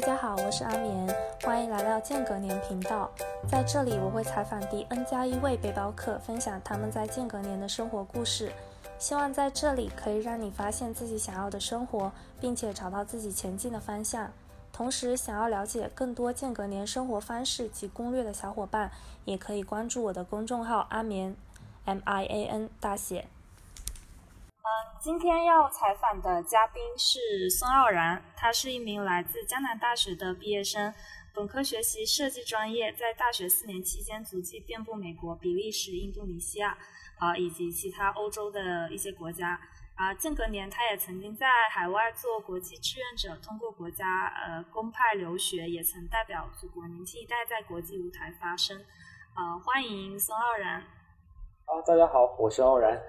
大家好，我是阿眠，欢迎来到间隔年频道。在这里，我会采访第 N 加一位背包客，分享他们在间隔年的生活故事。希望在这里可以让你发现自己想要的生活，并且找到自己前进的方向。同时，想要了解更多间隔年生活方式及攻略的小伙伴，也可以关注我的公众号阿眠，M I A N 大写。嗯今天要采访的嘉宾是孙傲然，他是一名来自江南大学的毕业生，本科学习设计专业，在大学四年期间足迹遍布美国、比利时、印度尼西亚啊以及其他欧洲的一些国家啊。间隔年，他也曾经在海外做国际志愿者，通过国家呃公派留学，也曾代表祖国年轻一代在国际舞台发声。啊，欢迎孙傲然。啊，大家好，我是傲然，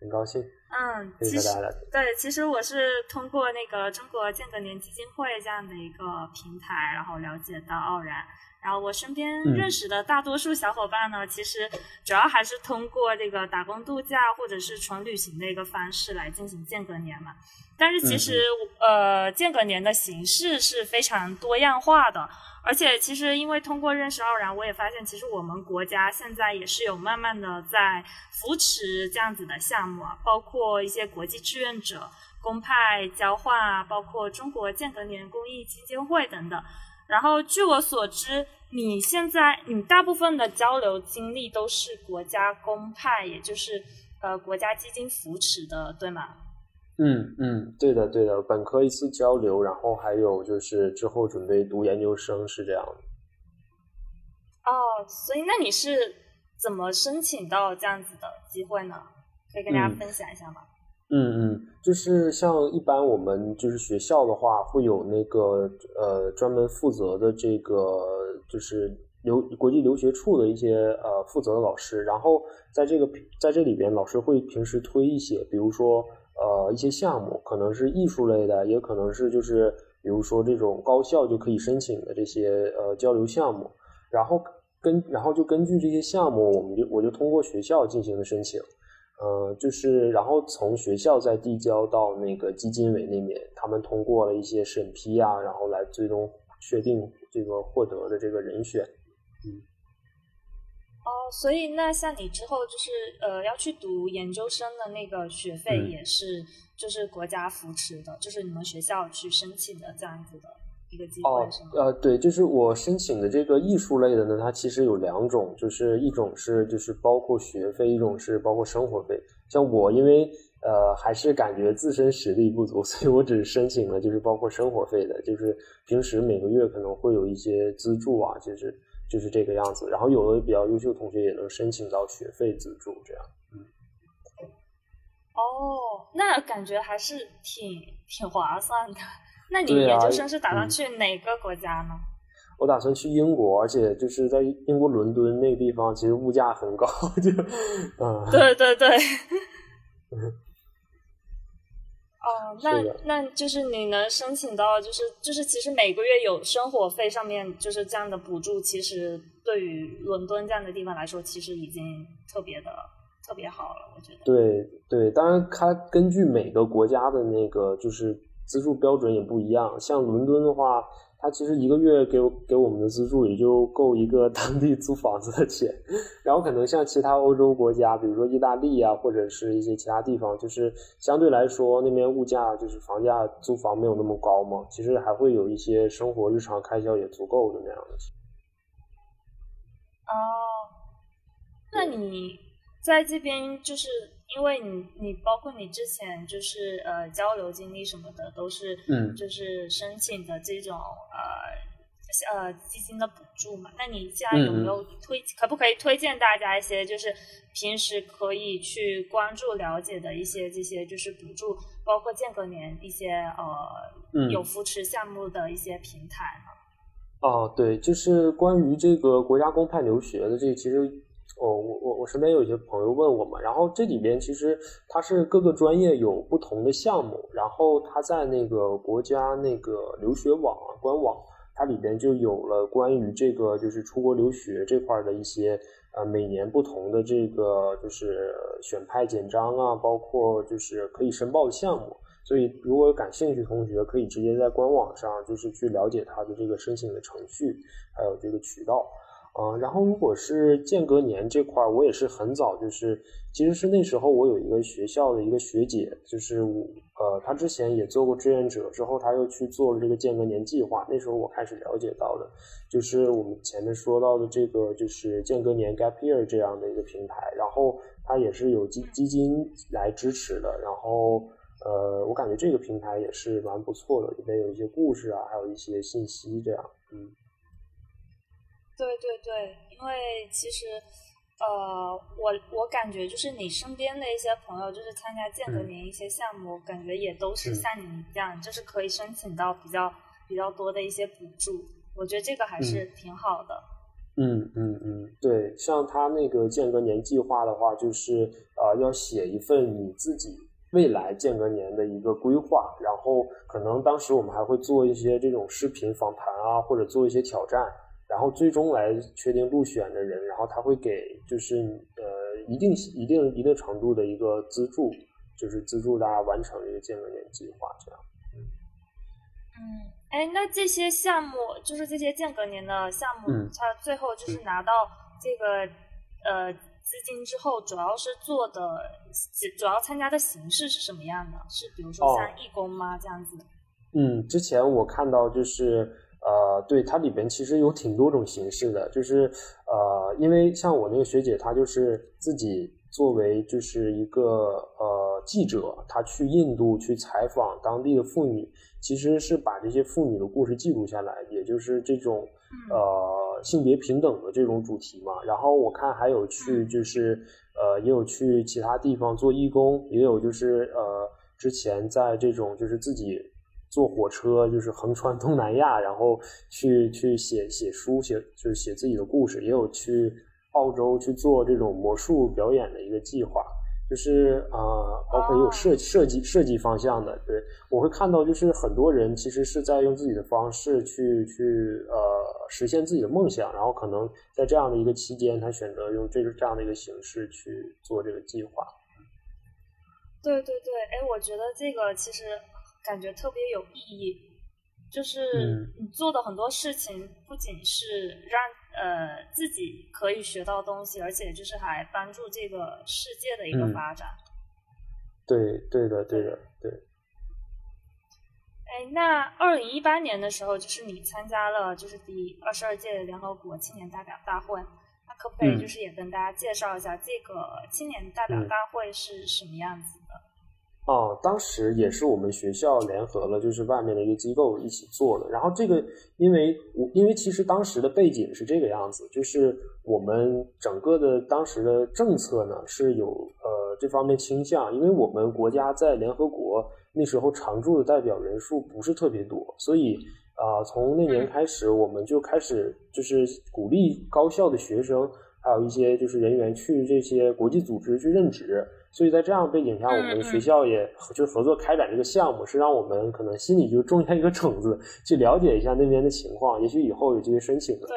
很高兴。嗯，其实对，其实我是通过那个中国间隔年基金会这样的一个平台，然后了解到傲然。然后我身边认识的大多数小伙伴呢，其实主要还是通过这个打工度假或者是纯旅行的一个方式来进行间隔年嘛。但是其实呃，间隔年的形式是非常多样化的。而且，其实因为通过认识傲然，我也发现，其实我们国家现在也是有慢慢的在扶持这样子的项目啊，包括一些国际志愿者、公派交换啊，包括中国间隔年公益基金会等等。然后，据我所知，你现在你大部分的交流经历都是国家公派，也就是呃国家基金扶持的，对吗？嗯嗯，对的对的，本科一次交流，然后还有就是之后准备读研究生是这样的。哦，所以那你是怎么申请到这样子的机会呢？可以跟大家分享一下吗？嗯嗯嗯，就是像一般我们就是学校的话，会有那个呃专门负责的这个就是留国际留学处的一些呃负责的老师，然后在这个在这里边，老师会平时推一些，比如说。呃，一些项目可能是艺术类的，也可能是就是比如说这种高校就可以申请的这些呃交流项目，然后根然后就根据这些项目，我们就我就通过学校进行的申请，呃，就是然后从学校再递交到那个基金委那边，他们通过了一些审批啊，然后来最终确定这个获得的这个人选，嗯。哦，所以那像你之后就是呃要去读研究生的那个学费也是就是国家扶持的，就是你们学校去申请的这样子的一个机会是吗？呃，对，就是我申请的这个艺术类的呢，它其实有两种，就是一种是就是包括学费，一种是包括生活费。像我因为呃还是感觉自身实力不足，所以我只申请了就是包括生活费的，就是平时每个月可能会有一些资助啊，就是。就是这个样子，然后有的比较优秀同学也能申请到学费资助，这样。嗯。哦，那感觉还是挺挺划算的。那你研究生是打算去哪个国家呢？我打算去英国，而且就是在英国伦敦那个地方，其实物价很高，就嗯。对对对。哦，那那就是你能申请到，就是就是其实每个月有生活费上面就是这样的补助，其实对于伦敦这样的地方来说，其实已经特别的特别好了，我觉得。对对，当然它根据每个国家的那个就是资助标准也不一样，像伦敦的话。他其实一个月给给我们的资助也就够一个当地租房子的钱，然后可能像其他欧洲国家，比如说意大利啊，或者是一些其他地方，就是相对来说那边物价就是房价租房没有那么高嘛，其实还会有一些生活日常开销也足够的那样的。哦，那你在这边就是。因为你，你包括你之前就是呃交流经历什么的，都是嗯，就是申请的这种呃呃基金的补助嘛。那你现在有没有推，可不可以推荐大家一些，就是平时可以去关注了解的一些这些就是补助，包括间隔年一些呃有扶持项目的一些平台呢？哦，对，就是关于这个国家公派留学的这其实。哦，我我我身边有一些朋友问我嘛，然后这里边其实它是各个专业有不同的项目，然后它在那个国家那个留学网啊官网，它里边就有了关于这个就是出国留学这块的一些呃每年不同的这个就是选派简章啊，包括就是可以申报的项目。所以如果有感兴趣同学，可以直接在官网上就是去了解它的这个申请的程序，还有这个渠道。嗯，然后如果是间隔年这块儿，我也是很早，就是其实是那时候我有一个学校的一个学姐，就是我呃，她之前也做过志愿者，之后她又去做了这个间隔年计划，那时候我开始了解到的，就是我们前面说到的这个就是间隔年 Gap Year 这样的一个平台，然后它也是有基基金来支持的，然后呃，我感觉这个平台也是蛮不错的，里面有一些故事啊，还有一些信息这样，嗯。对对对，因为其实，呃，我我感觉就是你身边的一些朋友，就是参加间隔年一些项目，感觉也都是像你一样，就是可以申请到比较比较多的一些补助。我觉得这个还是挺好的。嗯嗯嗯，对，像他那个间隔年计划的话，就是呃，要写一份你自己未来间隔年的一个规划，然后可能当时我们还会做一些这种视频访谈啊，或者做一些挑战。然后最终来确定入选的人，然后他会给就是呃一定一定一定程度的一个资助，就是资助大家完成一个间隔年计划这样。嗯，嗯，哎，那这些项目就是这些间隔年的项目，它最后就是拿到这个呃资金之后，主要是做的主要参加的形式是什么样的？是比如说像义工吗？这样子？嗯，之前我看到就是。呃，对，它里边其实有挺多种形式的，就是呃，因为像我那个学姐，她就是自己作为就是一个呃记者，她去印度去采访当地的妇女，其实是把这些妇女的故事记录下来，也就是这种呃性别平等的这种主题嘛。然后我看还有去就是呃，也有去其他地方做义工，也有就是呃，之前在这种就是自己。坐火车就是横穿东南亚，然后去去写写书，写就是写自己的故事，也有去澳洲去做这种魔术表演的一个计划，就是啊，包括也有设设计设计方向的。对我会看到，就是很多人其实是在用自己的方式去去呃实现自己的梦想，然后可能在这样的一个期间，他选择用这个这样的一个形式去做这个计划。对对对，哎，我觉得这个其实。感觉特别有意义，就是你做的很多事情，不仅是让呃自己可以学到东西，而且就是还帮助这个世界的一个发展。对，对的，对的，对。哎，那二零一八年的时候，就是你参加了就是第二十二届联合国青年代表大会，那可不可以就是也跟大家介绍一下这个青年代表大会是什么样子的？哦，当时也是我们学校联合了，就是外面的一个机构一起做的。然后这个，因为我因为其实当时的背景是这个样子，就是我们整个的当时的政策呢是有呃这方面倾向，因为我们国家在联合国那时候常驻的代表人数不是特别多，所以啊从那年开始我们就开始就是鼓励高校的学生还有一些就是人员去这些国际组织去任职。所以在这样背景下，我们学校也就合作开展这个项目，是让我们可能心里就种下一个种子，去了解一下那边的情况，也许以后有机会申请的。对。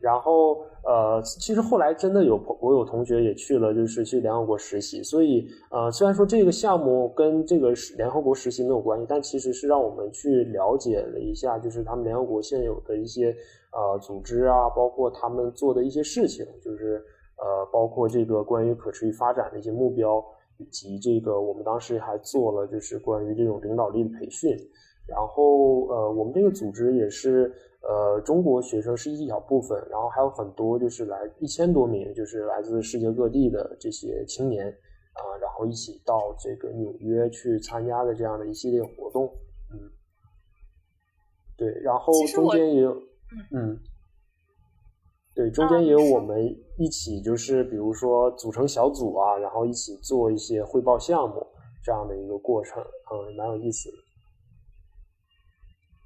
然后，呃，其实后来真的有朋，我有同学也去了，就是去联合国实习。所以，呃，虽然说这个项目跟这个联合国实习没有关系，但其实是让我们去了解了一下，就是他们联合国现有的一些呃组织啊，包括他们做的一些事情，就是呃，包括这个关于可持续发展的一些目标。以及这个，我们当时还做了就是关于这种领导力的培训，然后呃，我们这个组织也是呃，中国学生是一小部分，然后还有很多就是来一千多名，就是来自世界各地的这些青年啊，然后一起到这个纽约去参加的这样的一系列活动，嗯，对，然后中间也有，嗯。对，中间也有我们一起，就是比如说组成小组啊，然后一起做一些汇报项目这样的一个过程，嗯，蛮有意思的。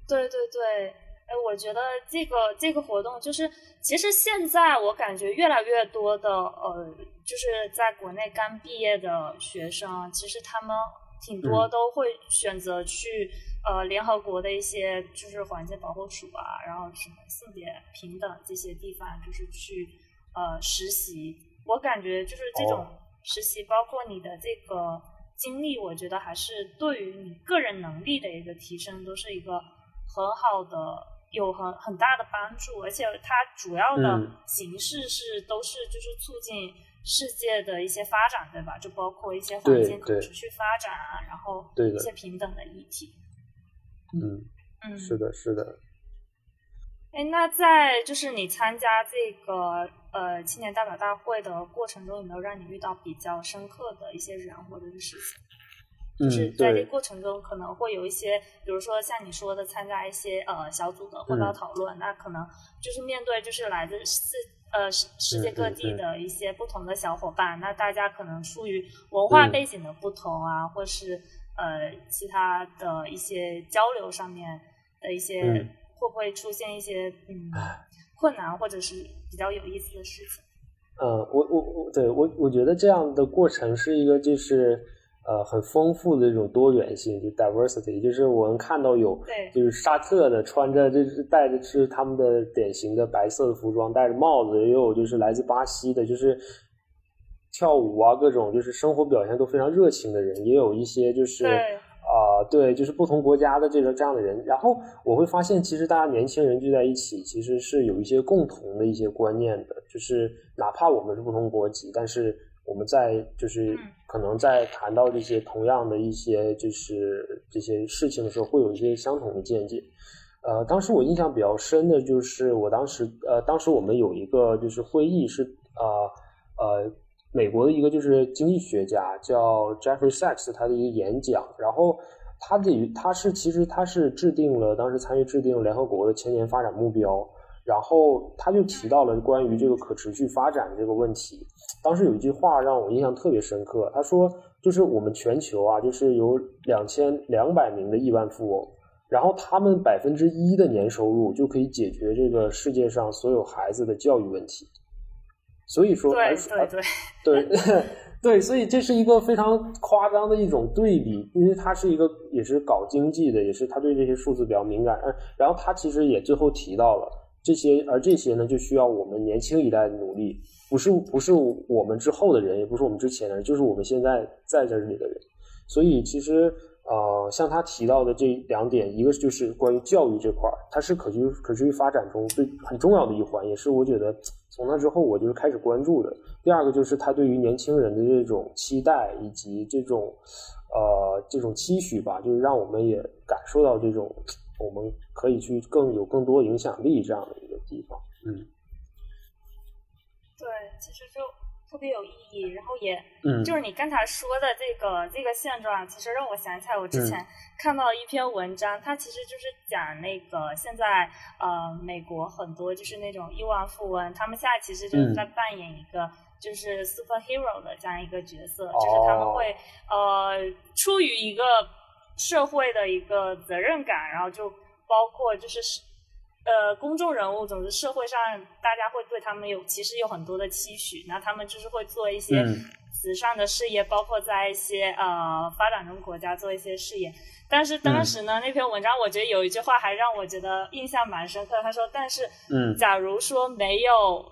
对对对，哎，我觉得这个这个活动就是，其实现在我感觉越来越多的呃，就是在国内刚毕业的学生，其实他们挺多都会选择去。呃，联合国的一些就是环境保护署啊，然后什么性别平等这些地方，就是去呃实习。我感觉就是这种实习，包括你的这个经历，我觉得还是对于你个人能力的一个提升，都是一个很好的，有很很大的帮助。而且它主要的形式是都是就是促进世界的一些发展，对吧？就包括一些环境可持续发展啊，然后一些平等的议题。嗯嗯，是的，是的。哎，那在就是你参加这个呃青年代表大会的过程中，有没有让你遇到比较深刻的一些人或者是事情？就是在这过程中，可能会有一些，比如说像你说的，参加一些呃小组的汇报讨论，那可能就是面对就是来自世呃世世界各地的一些不同的小伙伴，那大家可能出于文化背景的不同啊，或是呃其他的一些交流上面的一些。会不会出现一些嗯困难，或者是比较有意思的事情？呃，我我我对我我觉得这样的过程是一个就是呃很丰富的这种多元性，就 diversity，就是我们看到有对，就是沙特的穿着就是戴着是他们的典型的白色的服装，戴着帽子，也有就是来自巴西的，就是跳舞啊各种就是生活表现都非常热情的人，也有一些就是。啊，对，就是不同国家的这个这样的人，然后我会发现，其实大家年轻人聚在一起，其实是有一些共同的一些观念的，就是哪怕我们是不同国籍，但是我们在就是可能在谈到这些同样的一些就是这些事情的时候，会有一些相同的见解。呃，当时我印象比较深的就是，我当时呃，当时我们有一个就是会议是呃呃。美国的一个就是经济学家叫 Jeffrey Sachs，他的一个演讲，然后他的他是其实他是制定了当时参与制定联合国的千年发展目标，然后他就提到了关于这个可持续发展这个问题。当时有一句话让我印象特别深刻，他说就是我们全球啊，就是有两千两百名的亿万富翁，然后他们百分之一的年收入就可以解决这个世界上所有孩子的教育问题。所以说，对对对对 对，所以这是一个非常夸张的一种对比，因为他是一个也是搞经济的，也是他对这些数字比较敏感。嗯，然后他其实也最后提到了这些，而这些呢，就需要我们年轻一代的努力，不是不是我们之后的人，也不是我们之前的人，就是我们现在在这里的人。所以其实。呃，像他提到的这两点，一个就是关于教育这块儿，它是可持续可持续发展中最很重要的一环，也是我觉得从那之后我就是开始关注的。第二个就是他对于年轻人的这种期待以及这种呃这种期许吧，就是让我们也感受到这种我们可以去更有更多影响力这样的一个地方。嗯，对，其实就。特别有意义，然后也，嗯，就是你刚才说的这个这个现状，其实让我想起来我之前看到一篇文章，它其实就是讲那个现在呃美国很多就是那种亿万富翁，他们现在其实就是在扮演一个就是 superhero 的这样一个角色，就是他们会呃出于一个社会的一个责任感，然后就包括就是。呃，公众人物，总之社会上大家会对他们有其实有很多的期许，那他们就是会做一些慈善的事业，包括在一些呃发展中国家做一些事业。但是当时呢，那篇文章我觉得有一句话还让我觉得印象蛮深刻。他说：“但是，嗯，假如说没有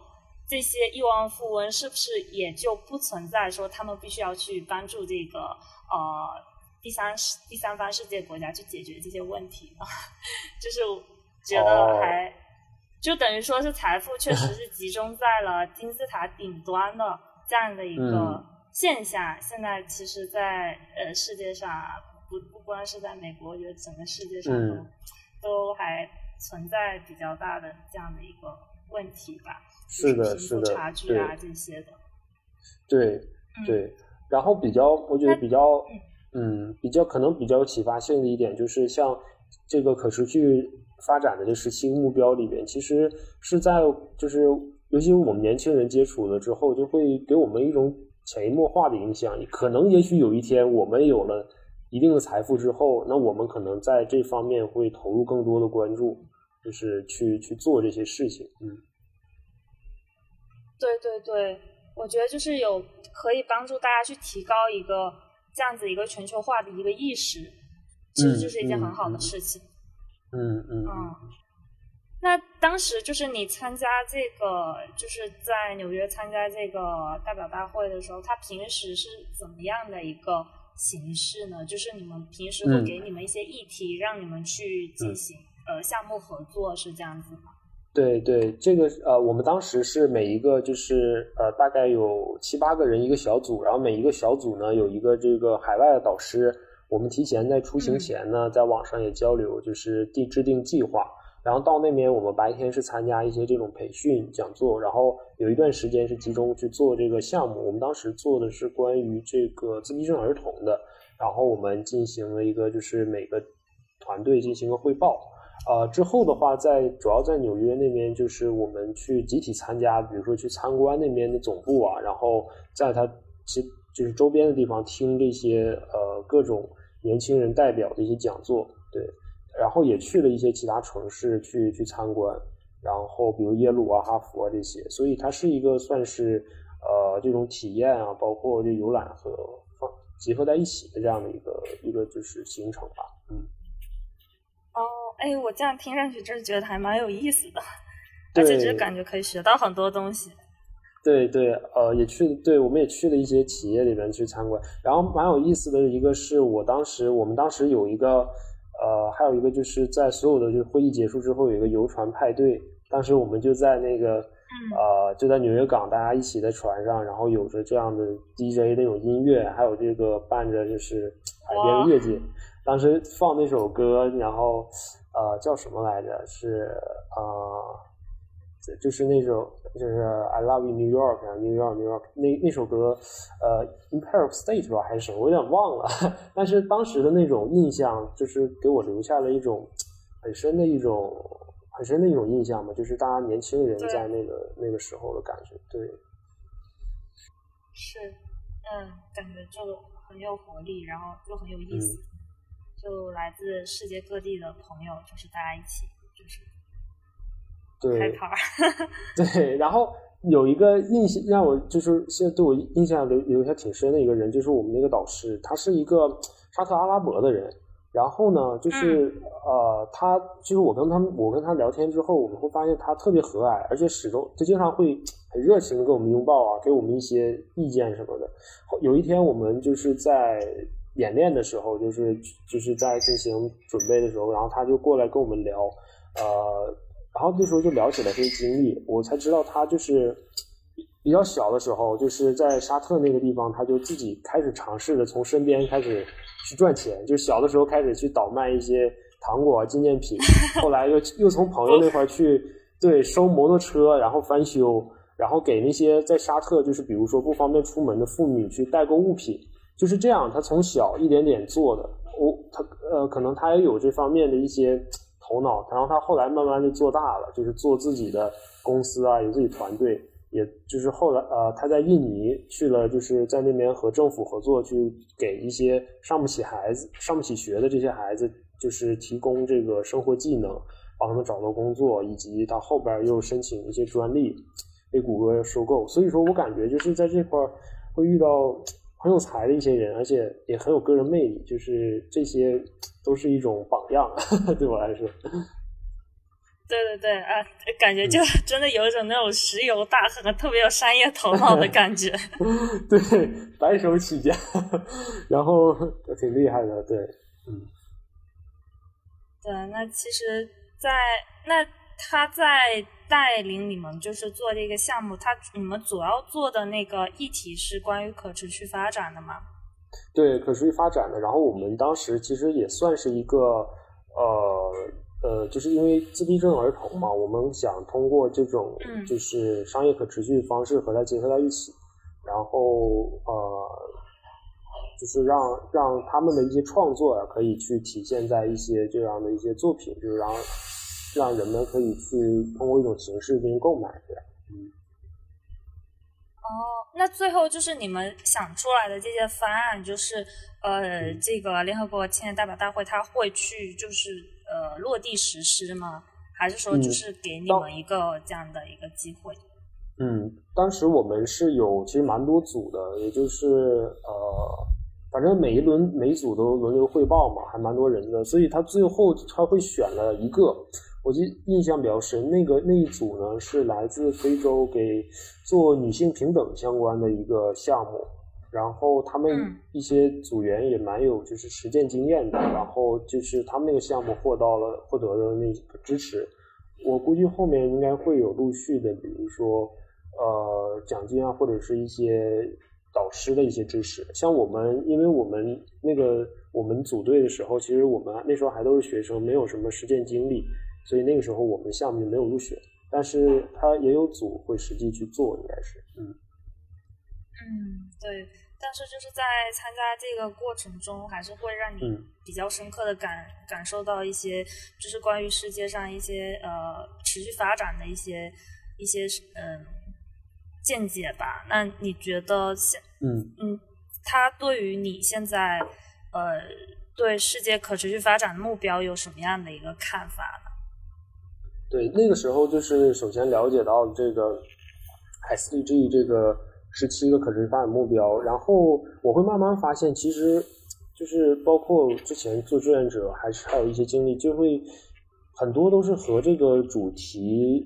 这些亿万富翁，是不是也就不存在说他们必须要去帮助这个呃第三第三方世界国家去解决这些问题呢？就是。”觉得还就等于说是财富确实是集中在了金字塔顶端的这样的一个现象。现在其实，在呃世界上，不不光是在美国，我觉得整个世界上都都还存在比较大的这样的一个问题吧。是的，是的，差距啊这些的。对对，然后比较，我觉得比较，嗯，嗯比较可能比较有启发性的一点就是像这个可持续。发展的这十七个目标里边，其实是在就是，尤其我们年轻人接触了之后，就会给我们一种潜移默化的影响。可能也许有一天我们有了一定的财富之后，那我们可能在这方面会投入更多的关注，就是去去做这些事情。嗯，对对对，我觉得就是有可以帮助大家去提高一个这样子一个全球化的一个意识，其实就是一件很好的事情。嗯嗯嗯，那当时就是你参加这个，就是在纽约参加这个代表大会的时候，他平时是怎么样的一个形式呢？就是你们平时会给你们一些议题，让你们去进行呃项目合作，是这样子吗？对对，这个呃，我们当时是每一个就是呃，大概有七八个人一个小组，然后每一个小组呢有一个这个海外的导师，我们提前在出行前呢，在网上也交流，就是定制定计划。然后到那边，我们白天是参加一些这种培训讲座，然后有一段时间是集中去做这个项目。我们当时做的是关于这个自闭症儿童的，然后我们进行了一个就是每个团队进行个汇报。呃，之后的话，在主要在纽约那边，就是我们去集体参加，比如说去参观那边的总部啊，然后在他其就是周边的地方听这些呃各种年轻人代表的一些讲座，对。然后也去了一些其他城市去去参观，然后比如耶鲁啊、哈佛啊这些，所以它是一个算是呃这种体验啊，包括这游览和放结合在一起的这样的一个一个就是行程吧，嗯。哦，哎，我这样听上去就是觉得还蛮有意思的，而且就是感觉可以学到很多东西。对对，呃，也去，对，我们也去了一些企业里面去参观，然后蛮有意思的一个是我当时我们当时有一个。呃，还有一个就是在所有的就会议结束之后有一个游船派对，当时我们就在那个呃就在纽约港，大家一起在船上，然后有着这样的 DJ 那种音乐，还有这个伴着就是海边的乐景，当时放那首歌，然后呃叫什么来着？是呃。就是那种，就是 I Love You New York 啊，New York New York 那那首歌，呃，Empire of State 吧还是什么，我有点忘了。但是当时的那种印象，就是给我留下了一种很深的一种很深的一种印象嘛，就是大家年轻人在那个那个时候的感觉，对。是，嗯，感觉就很有活力，然后又很有意思，就来自世界各地的朋友，就是大家一起，就是。对，对，然后有一个印象让我就是现在对我印象留留下挺深的一个人，就是我们那个导师，他是一个沙特阿拉伯的人。然后呢，就是呃，他就是我跟他们我跟他聊天之后，我们会发现他特别和蔼，而且始终他经常会很热情的跟我们拥抱啊，给我们一些意见什么的。有一天我们就是在演练的时候，就是就是在进行准备的时候，然后他就过来跟我们聊，呃。然后那时候就聊起了这些经历，我才知道他就是比较小的时候，就是在沙特那个地方，他就自己开始尝试着从身边开始去赚钱，就小的时候开始去倒卖一些糖果纪念品，后来又又从朋友那块去对收摩托车，然后翻修，然后给那些在沙特就是比如说不方便出门的妇女去代购物品，就是这样，他从小一点点做的，我他呃可能他也有这方面的一些。头脑，然后他后来慢慢就做大了，就是做自己的公司啊，有自己团队，也就是后来呃，他在印尼去了，就是在那边和政府合作，去给一些上不起孩子、上不起学的这些孩子，就是提供这个生活技能，帮他们找到工作，以及他后边又申请一些专利，被谷歌收购。所以说我感觉就是在这块儿会遇到。很有才的一些人，而且也很有个人魅力，就是这些都是一种榜样，对我来说。对对对啊，感觉就真的有一种那种石油大亨，特别有商业头脑的感觉。对，白手起家，然后挺厉害的，对，嗯。对，那其实，在那他在。带领你们就是做这个项目，他你们主要做的那个议题是关于可持续发展的吗？对，可持续发展的。然后我们当时其实也算是一个呃呃，就是因为自闭症儿童嘛，我们想通过这种就是商业可持续方式和它结合在一起，然后呃，就是让让他们的一些创作啊，可以去体现在一些这样的一些作品，就是让。让人们可以去通过一种形式进行购买，对嗯。哦，那最后就是你们想出来的这些方案，就是呃，这个联合国青年代表大会他会去就是呃落地实施吗？还是说就是给你们一个这样的一个机会？嗯，当时我们是有其实蛮多组的，也就是呃，反正每一轮每组都轮流汇报嘛，还蛮多人的，所以他最后他会选了一个。我记印象比较深，那个那一组呢是来自非洲，给做女性平等相关的一个项目。然后他们一些组员也蛮有就是实践经验的，然后就是他们那个项目获到了获得的那个支持，我估计后面应该会有陆续的，比如说呃奖金啊，或者是一些导师的一些支持。像我们，因为我们那个我们组队的时候，其实我们那时候还都是学生，没有什么实践经历，所以那个时候我们项目就没有入选。但是他也有组会实际去做，应该是，嗯，嗯，对。但是就是在参加这个过程中，还是会让你比较深刻的感感受到一些，就是关于世界上一些呃持续发展的一些一些嗯见解吧。那你觉得现嗯嗯，他对于你现在呃对世界可持续发展的目标有什么样的一个看法呢？对，那个时候就是首先了解到这个 SDG 这个十七个可持续发展目标，然后我会慢慢发现，其实就是包括之前做志愿者，还是还有一些经历，就会很多都是和这个主题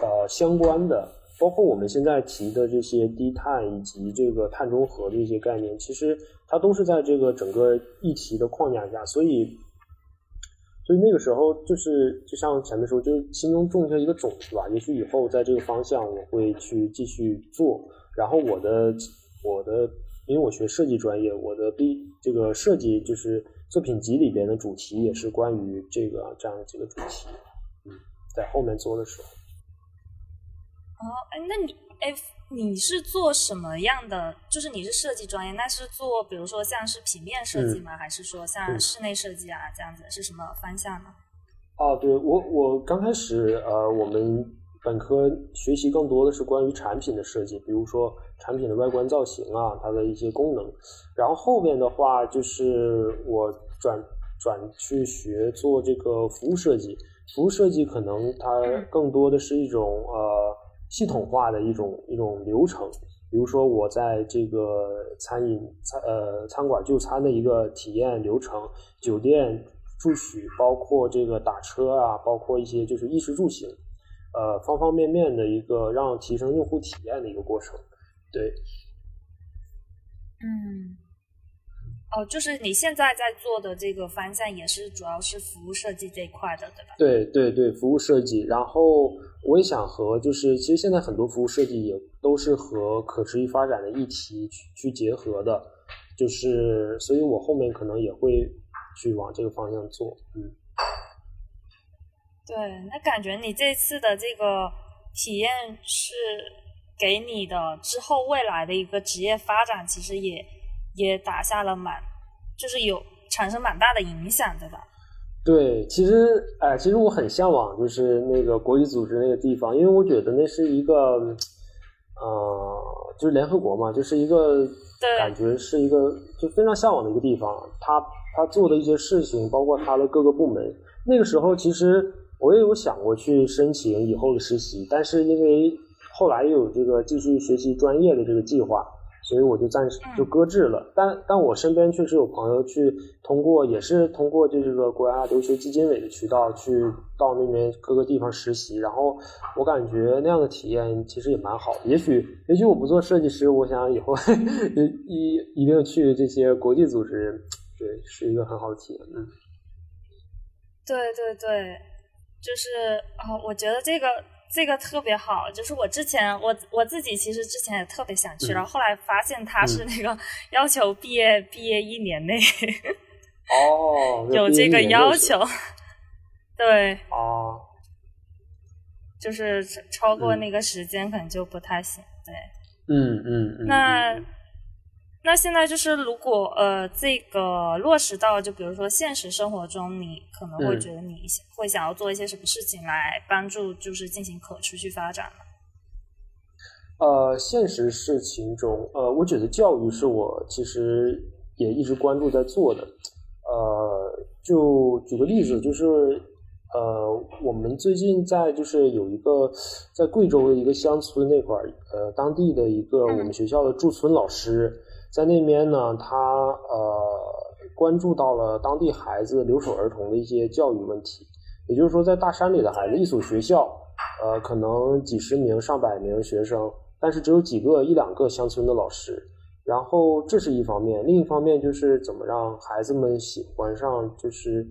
呃相关的，包括我们现在提的这些低碳以及这个碳中和的一些概念，其实它都是在这个整个议题的框架下，所以。所以那个时候就是，就像前面说，就是心中种下一个种子吧。也许以后在这个方向，我会去继续做。然后我的我的，因为我学设计专业，我的毕这个设计就是作品集里边的主题也是关于这个这样几个主题。嗯，在后面做的时候。哦，哎，那你哎。你是做什么样的？就是你是设计专业，那是做比如说像是平面设计吗？还是说像室内设计啊这样子？是什么方向呢？哦，对我我刚开始呃，我们本科学习更多的是关于产品的设计，比如说产品的外观造型啊，它的一些功能。然后后面的话就是我转转去学做这个服务设计，服务设计可能它更多的是一种呃。系统化的一种一种流程，比如说我在这个餐饮餐呃餐馆就餐的一个体验流程，酒店住宿，包括这个打车啊，包括一些就是衣食住行，呃方方面面的一个让提升用户体验的一个过程，对，嗯。哦，就是你现在在做的这个方向也是主要是服务设计这一块的，对吧？对对对，服务设计。然后我也想和，就是其实现在很多服务设计也都是和可持续发展的议题去去结合的，就是所以我后面可能也会去往这个方向做。嗯，对，那感觉你这次的这个体验是给你的之后未来的一个职业发展，其实也。也打下了蛮，就是有产生蛮大的影响，对吧？对，其实，哎，其实我很向往，就是那个国际组织那个地方，因为我觉得那是一个，呃，就是联合国嘛，就是一个感觉是一个就非常向往的一个地方。他他做的一些事情，包括他的各个部门，那个时候其实我也有想过去申请以后的实习，但是因为后来又有这个继续学习专业的这个计划。所以我就暂时就搁置了，但但我身边确实有朋友去通过，也是通过这个国家留学基金委的渠道去到那边各个地方实习，然后我感觉那样的体验其实也蛮好。也许也许我不做设计师，我想以后 一一定去这些国际组织，对，是一个很好的体验。嗯，对对对，就是啊，我觉得这个。这个特别好，就是我之前我我自己其实之前也特别想去，然后后来发现他是那个要求毕业毕业一年内哦，有这个要求，对哦，就是超过那个时间可能就不太行，对，嗯嗯，那。那现在就是，如果呃这个落实到，就比如说现实生活中，你可能会觉得你会想要做一些什么事情来帮助，就是进行可持续发展呢？呃，现实事情中，呃，我觉得教育是我其实也一直关注在做的。呃，就举个例子，就是呃，我们最近在就是有一个在贵州的一个乡村那块儿，呃，当地的一个我们学校的驻村老师。在那边呢，他呃关注到了当地孩子留守儿童的一些教育问题，也就是说，在大山里的孩子，一所学校，呃，可能几十名、上百名学生，但是只有几个一两个乡村的老师，然后这是一方面，另一方面就是怎么让孩子们喜欢上，就是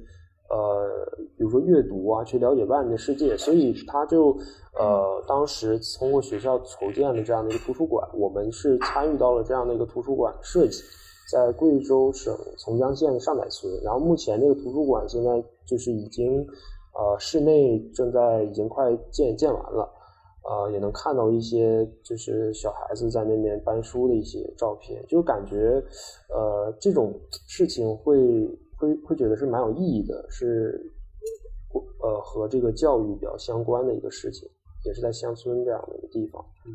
呃，比如说阅读啊，去了解外面的世界。所以他就呃，当时通过学校筹建了这样的一个图书馆，我们是参与到了这样的一个图书馆设计，在贵州省从江县上百村。然后目前这个图书馆现在就是已经呃，室内正在已经快建建完了。呃，也能看到一些就是小孩子在那边搬书的一些照片，就感觉，呃，这种事情会会会觉得是蛮有意义的，是，呃，和这个教育比较相关的一个事情，也是在乡村这样的一个地方。嗯，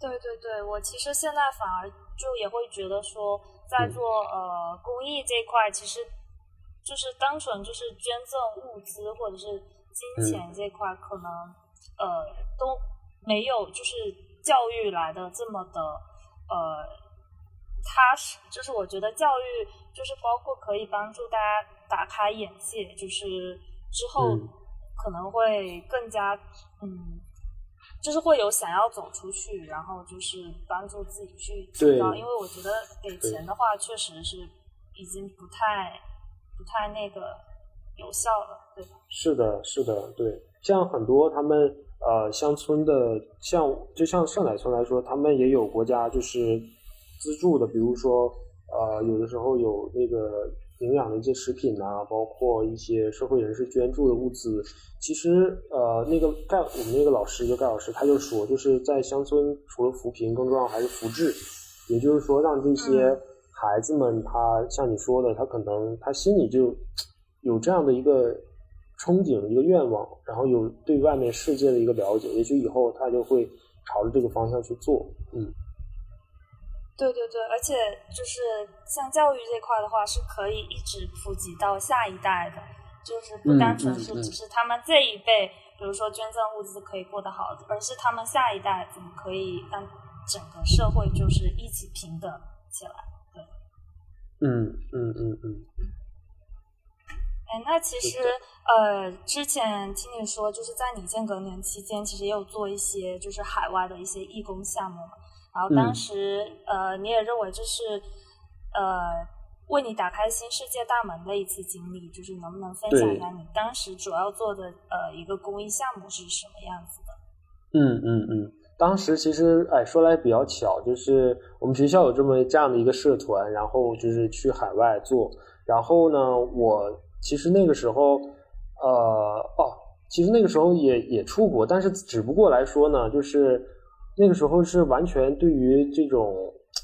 对对对，我其实现在反而就也会觉得说，在做呃公益这块，其实就是单纯就是捐赠物资或者是金钱这块可能。呃，都没有就是教育来的这么的呃踏实，就是我觉得教育就是包括可以帮助大家打开眼界，就是之后可能会更加嗯，就是会有想要走出去，然后就是帮助自己去提高，因为我觉得给钱的话确实是已经不太不太那个有效了，对吧？是的，是的，对。像很多他们呃乡村的，像就像上乃村来说，他们也有国家就是资助的，比如说呃有的时候有那个营养的一些食品啊，包括一些社会人士捐助的物资。其实呃那个盖我们那个老师就盖老师他就说，就是在乡村除了扶贫，更重要还是扶志，也就是说让这些孩子们他像你说的，他可能他心里就有这样的一个。憧憬一个愿望，然后有对外面世界的一个了解，也许以后他就会朝着这个方向去做。嗯，对对对，而且就是像教育这块的话，是可以一直普及到下一代的，就是不单纯是只是他们这一辈，比如说捐赠物资可以过得好，而是他们下一代怎么可以让整个社会就是一起平等起来。对，嗯嗯嗯嗯。哎，那其实呃，之前听你说，就是在你间隔年期间，其实也有做一些就是海外的一些义工项目嘛。然后当时呃，你也认为这是呃为你打开新世界大门的一次经历，就是能不能分享一下你当时主要做的呃一个公益项目是什么样子的？嗯嗯嗯，当时其实哎说来比较巧，就是我们学校有这么这样的一个社团，然后就是去海外做，然后呢我。其实那个时候，呃，哦，其实那个时候也也出国，但是只不过来说呢，就是那个时候是完全对于这种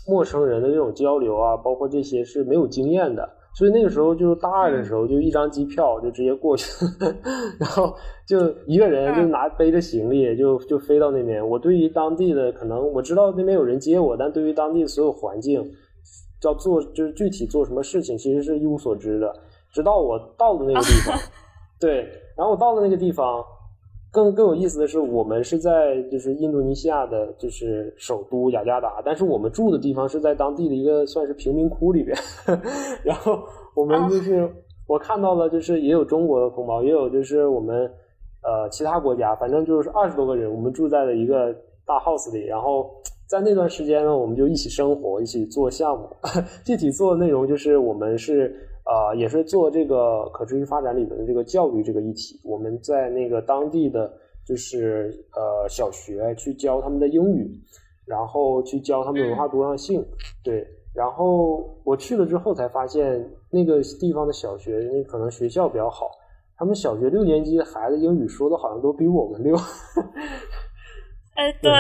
陌生人的这种交流啊，包括这些是没有经验的，所以那个时候就大二的时候就一张机票就直接过去，然后就一个人就拿背着行李就就飞到那边。我对于当地的可能我知道那边有人接我，但对于当地所有环境要做就是具体做什么事情，其实是一无所知的。直到我到了那个地方，对，然后我到了那个地方，更更有意思的是，我们是在就是印度尼西亚的，就是首都雅加达，但是我们住的地方是在当地的一个算是贫民窟里边，然后我们就是我看到了，就是也有中国的同胞，也有就是我们呃其他国家，反正就是二十多个人，我们住在了一个大 house 里，然后在那段时间呢，我们就一起生活，一起做项目，具体做的内容就是我们是。啊，也是做这个可持续发展里面的这个教育这个议题，我们在那个当地的就是呃小学去教他们的英语，然后去教他们文化多样性，对，然后我去了之后才发现那个地方的小学，那可能学校比较好，他们小学六年级的孩子英语说的好像都比我们溜。哎，对。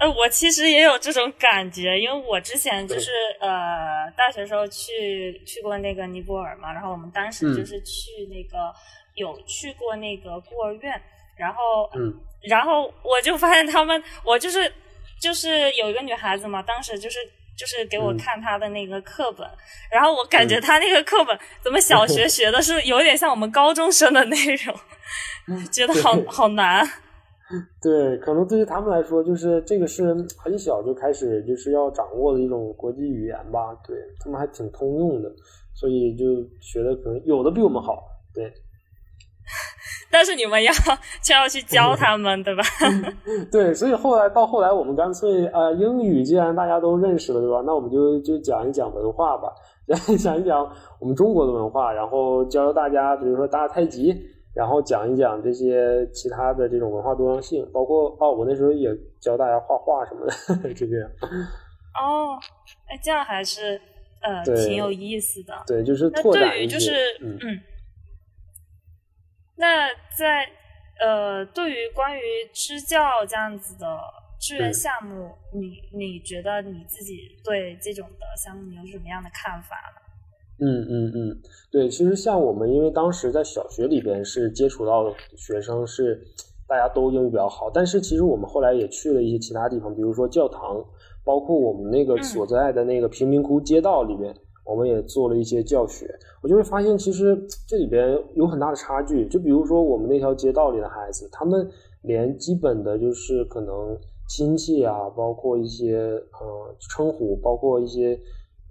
呃，我其实也有这种感觉，因为我之前就是呃，大学时候去去过那个尼泊尔嘛，然后我们当时就是去那个有去过那个孤儿院，然后嗯，然后我就发现他们，我就是就是有一个女孩子嘛，当时就是就是给我看她的那个课本，然后我感觉她那个课本怎么小学 学的是有点像我们高中生的内容，觉得好好难。对，可能对于他们来说，就是这个是很小就开始就是要掌握的一种国际语言吧。对他们还挺通用的，所以就学的可能有的比我们好。对，但是你们要就要去教他们，对吧？对，所以后来到后来，我们干脆呃，英语既然大家都认识了，对吧？那我们就就讲一讲文化吧，讲一讲我们中国的文化，然后教教大家，比如说打太极，然后讲一讲这些其他的这种文化多样性，包括哦，我那时候也教大家画画什么的，就这样。哦，哎，这样还是呃挺有意思的。对，就是拓展一些，嗯。那在呃，对于关于支教这样子的志愿项目，你你觉得你自己对这种的项目有什么样的看法呢？嗯嗯嗯，对，其实像我们，因为当时在小学里边是接触到学生是大家都英语比较好，但是其实我们后来也去了一些其他地方，比如说教堂，包括我们那个所在的那个贫民窟街道里面。我们也做了一些教学，我就会发现，其实这里边有很大的差距。就比如说，我们那条街道里的孩子，他们连基本的，就是可能亲戚啊，包括一些呃称呼，包括一些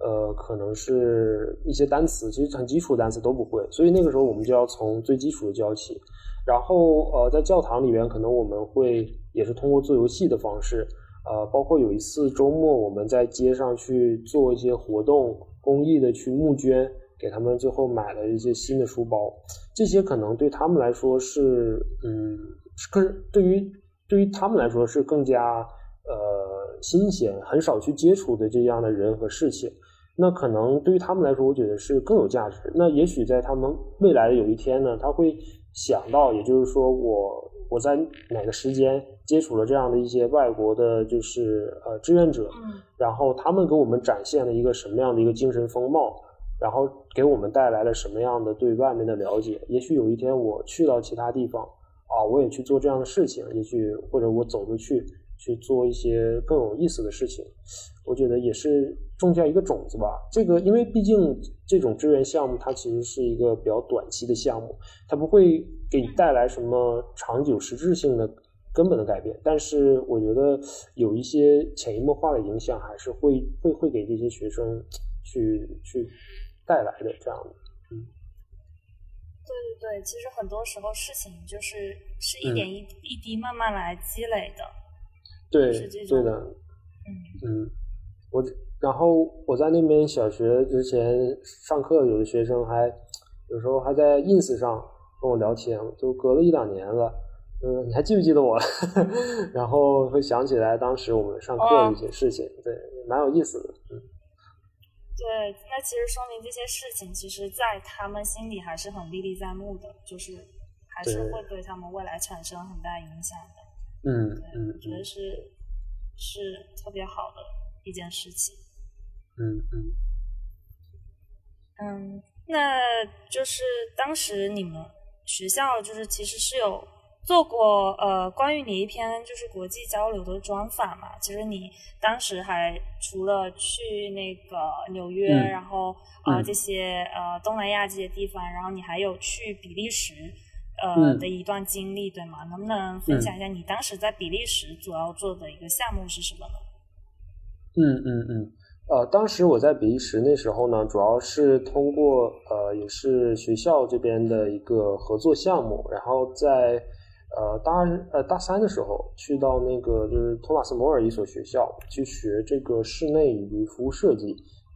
呃可能是一些单词，其实很基础的单词都不会。所以那个时候，我们就要从最基础的教起。然后呃，在教堂里边，可能我们会也是通过做游戏的方式，呃，包括有一次周末，我们在街上去做一些活动。公益的去募捐，给他们最后买了一些新的书包，这些可能对他们来说是，嗯，更对于对于他们来说是更加呃新鲜，很少去接触的这样的人和事情，那可能对于他们来说，我觉得是更有价值。那也许在他们未来的有一天呢，他会想到，也就是说我。我在哪个时间接触了这样的一些外国的，就是呃志愿者，然后他们给我们展现了一个什么样的一个精神风貌，然后给我们带来了什么样的对外面的了解。也许有一天我去到其他地方，啊，我也去做这样的事情，也许或者我走出去去做一些更有意思的事情，我觉得也是种下一个种子吧。这个因为毕竟这种志愿项目它其实是一个比较短期的项目，它不会。给你带来什么长久实质性的根本的改变？但是我觉得有一些潜移默化的影响，还是会会会给这些学生去去带来的这样的。嗯，对对对，其实很多时候事情就是是一点一一滴慢慢来积累的。对，对的。嗯嗯，我然后我在那边小学之前上课，有的学生还有时候还在 ins 上。跟我聊天，都隔了一两年了，嗯，你还记不记得我？然后会想起来当时我们上课的一些事情，对，蛮有意思的，嗯。对，那其实说明这些事情，其实在他们心里还是很历历在目的，就是还是会对他们未来产生很大影响的。嗯嗯，我觉得是是特别好的一件事情。嗯嗯嗯，那就是当时你们。学校就是其实是有做过呃关于你一篇就是国际交流的专访嘛，其实你当时还除了去那个纽约，然后呃这些呃东南亚这些地方，然后你还有去比利时呃的一段经历，对吗？能不能分享一下你当时在比利时主要做的一个项目是什么呢？嗯嗯嗯。呃，当时我在比利时那时候呢，主要是通过呃，也是学校这边的一个合作项目，然后在呃大二呃大三的时候去到那个就是托马斯摩尔一所学校去学这个室内与服务设计，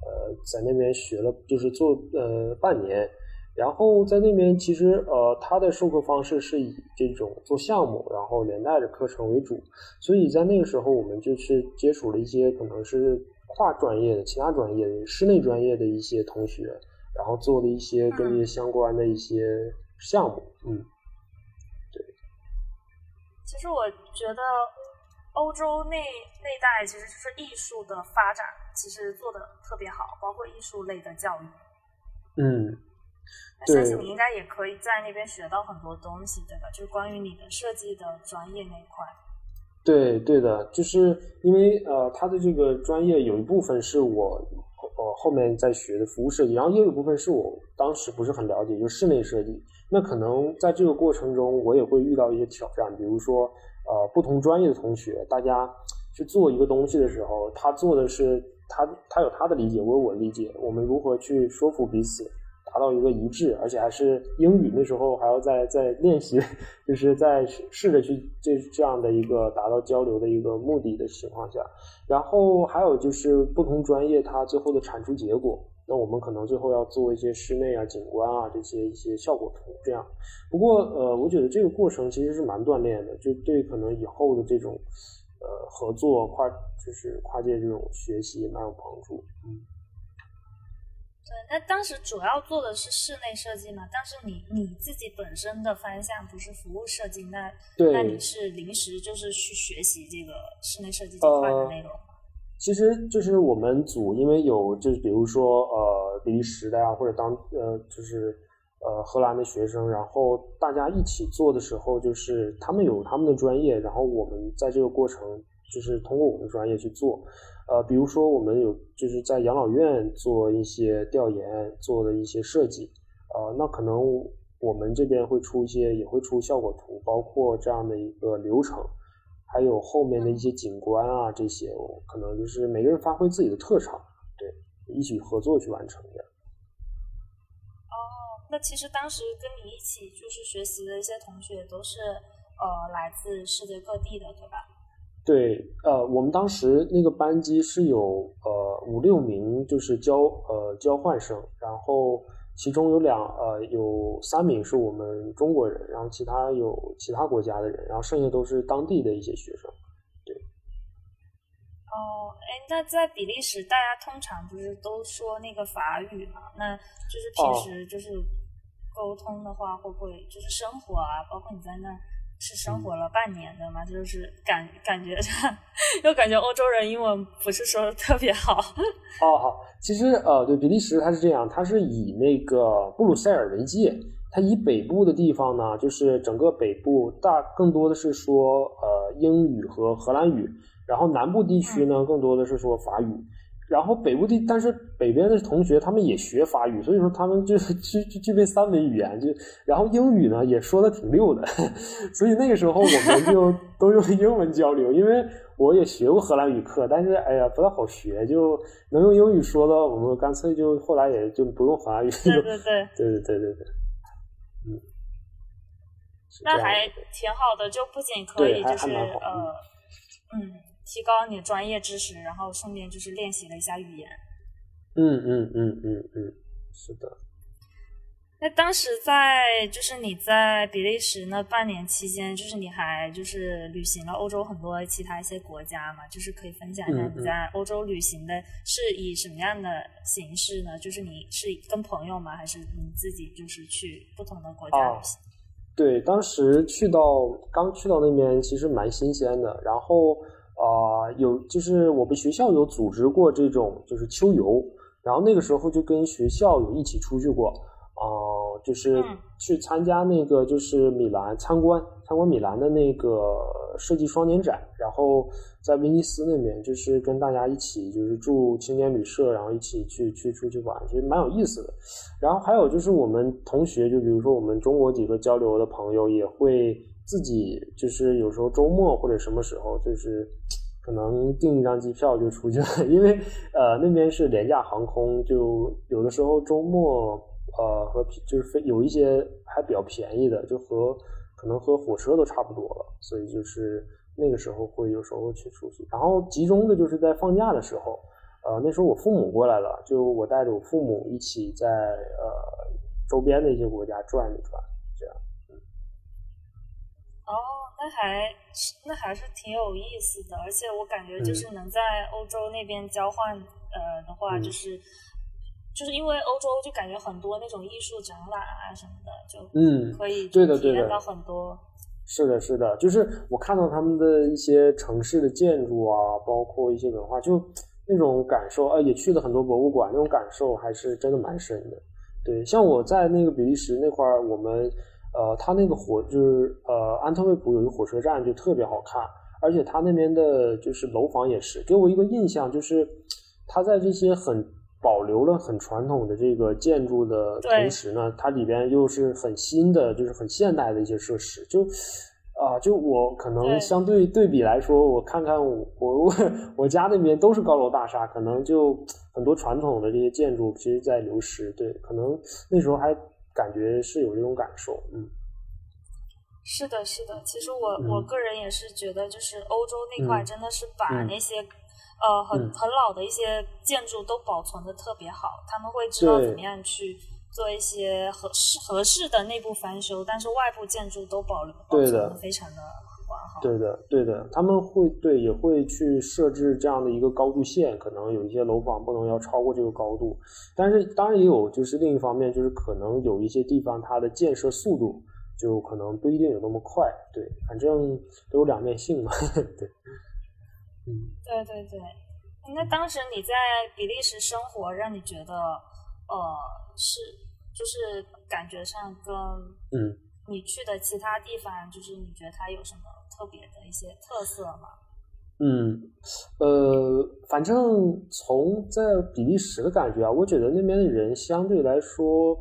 呃，在那边学了就是做呃半年，然后在那边其实呃他的授课方式是以这种做项目，然后连带着课程为主，所以在那个时候我们就是接触了一些可能是。跨专业的、其他专业的、室内专业的一些同学，然后做了一些跟这些相关的一些项目，嗯，对。其实我觉得欧洲那那代其实就是艺术的发展，其实做的特别好，包括艺术类的教育。嗯，相信你应该也可以在那边学到很多东西，对吧？就是关于你的设计的专业那一块。对对的，就是因为呃，他的这个专业有一部分是我呃后面在学的服务设计，然后也有一部分是我当时不是很了解，就是室内设计。那可能在这个过程中，我也会遇到一些挑战，比如说呃，不同专业的同学，大家去做一个东西的时候，他做的是他他有他的理解，我有我的理解，我们如何去说服彼此，达到一个一致，而且还是英语那时候还要在在练习，就是在试着去这这样的一个达到交流的一个目的的情况下，然后还有就是不同专业它最后的产出结果，那我们可能最后要做一些室内啊、景观啊这些一些效果图这样。不过呃，我觉得这个过程其实是蛮锻炼的，就对可能以后的这种呃合作跨就是跨界这种学习蛮有帮助，嗯。对，那当时主要做的是室内设计嘛？但是你你自己本身的方向不是服务设计，那那你是临时就是去学习这个室内设计这块的内容吗？其实就是我们组，因为有就是比如说呃比利时的呀，或者当呃就是呃荷兰的学生，然后大家一起做的时候，就是他们有他们的专业，然后我们在这个过程就是通过我们的专业去做。呃，比如说我们有就是在养老院做一些调研，做的一些设计，呃，那可能我们这边会出一些，也会出效果图，包括这样的一个流程，还有后面的一些景观啊这些，可能就是每个人发挥自己的特长，对，一起合作去完成的。哦，那其实当时跟你一起就是学习的一些同学都是呃来自世界各地的，对吧？对，呃，我们当时那个班级是有呃五六名，就是交呃交换生，然后其中有两呃有三名是我们中国人，然后其他有其他国家的人，然后剩下都是当地的一些学生。对。哦，哎，那在比利时，大家通常不是都说那个法语嘛？那就是平时就是沟通的话，会不会就是生活啊，包括你在那。是生活了半年的嘛，就是感感觉上，又感觉欧洲人英文不是说的特别好。哦，好，其实呃，对比利时它是这样，它是以那个布鲁塞尔为界，它以北部的地方呢，就是整个北部大更多的是说呃英语和荷兰语，然后南部地区呢更多的是说法语。然后北部的，但是北边的同学他们也学法语，所以说他们就是具具具备三门语言，就然后英语呢也说的挺溜的，所以那个时候我们就 都用英文交流，因为我也学过荷兰语课，但是哎呀不太好学，就能用英语说的，我们干脆就后来也就不用法语。对对对对对对对，嗯，那还挺好的，就不仅可以就是呃，嗯。提高你的专业知识，然后顺便就是练习了一下语言。嗯嗯嗯嗯嗯，是的。那当时在就是你在比利时那半年期间，就是你还就是旅行了欧洲很多其他一些国家嘛？就是可以分享一下你在欧洲旅行的是以什么样的形式呢？就是你是跟朋友吗？还是你自己就是去不同的国家旅行？对，当时去到刚去到那边，其实蛮新鲜的，然后。啊，有就是我们学校有组织过这种就是秋游，然后那个时候就跟学校有一起出去过，啊，就是去参加那个就是米兰参观参观米兰的那个设计双年展，然后在威尼斯那边就是跟大家一起就是住青年旅社，然后一起去去出去玩，其实蛮有意思的。然后还有就是我们同学，就比如说我们中国几个交流的朋友也会。自己就是有时候周末或者什么时候，就是可能订一张机票就出去了，因为呃那边是廉价航空，就有的时候周末呃和就是飞有一些还比较便宜的，就和可能和火车都差不多了，所以就是那个时候会有时候去出去，然后集中的就是在放假的时候，呃那时候我父母过来了，就我带着我父母一起在呃周边的一些国家转一转。哦，那还那还是挺有意思的，而且我感觉就是能在欧洲那边交换呃的话，就是就是因为欧洲就感觉很多那种艺术展览啊什么的，就嗯可以对的对的到很多。是的，是的，就是我看到他们的一些城市的建筑啊，包括一些文化，就那种感受，呃，也去了很多博物馆，那种感受还是真的蛮深的。对，像我在那个比利时那块儿，我们。呃，它那个火就是呃，安特卫普有一个火车站就特别好看，而且它那边的就是楼房也是给我一个印象，就是它在这些很保留了很传统的这个建筑的同时呢，它里边又是很新的，就是很现代的一些设施，就啊，就我可能相对对比来说，我看看我我我家那边都是高楼大厦，可能就很多传统的这些建筑其实在流失。对，可能那时候还感觉是有这种感受。嗯，是的，是的。其实我我个人也是觉得，就是欧洲那块真的是把那些呃很很老的一些建筑都保存的特别好，他们会知道怎么样去。做一些合适合适的内部翻修，但是外部建筑都保留保存的非常的完好。对的，对的，他们会对也会去设置这样的一个高度线，可能有一些楼房不能要超过这个高度。但是当然也有，就是另一方面就是可能有一些地方它的建设速度就可能不一定有那么快。对，反正都有两面性嘛。对，嗯，对对对。那当时你在比利时生活，让你觉得呃是。就是感觉上跟嗯，你去的其他地方，就是你觉得它有什么特别的一些特色吗？嗯，呃，反正从在比利时的感觉啊，我觉得那边的人相对来说，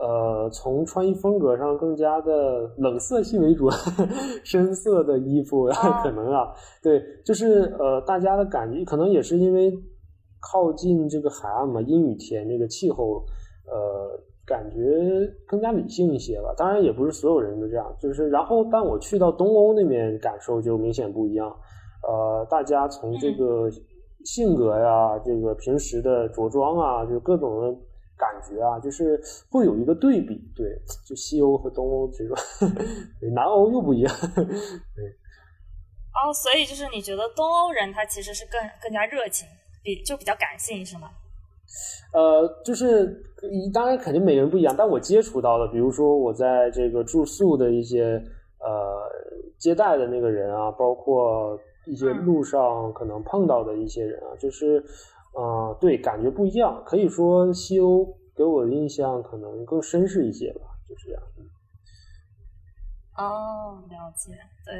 呃，从穿衣风格上更加的冷色系为主，深色的衣服可能啊，对，就是呃，大家的感觉可能也是因为靠近这个海岸嘛，阴雨天这个气候，呃。感觉更加理性一些吧，当然也不是所有人都这样。就是，然后，但我去到东欧那边，感受就明显不一样。呃，大家从这个性格呀，这个平时的着装啊，就各种的感觉啊，就是会有一个对比。对，就西欧和东欧这种，南欧又不一样。对。哦，所以就是你觉得东欧人他其实是更更加热情，比就比较感性，是吗？呃，就是当然肯定每个人不一样，但我接触到的，比如说我在这个住宿的一些呃接待的那个人啊，包括一些路上可能碰到的一些人啊，就是呃对，感觉不一样。可以说西欧给我的印象可能更绅士一些吧，就是这样。哦，了解，对。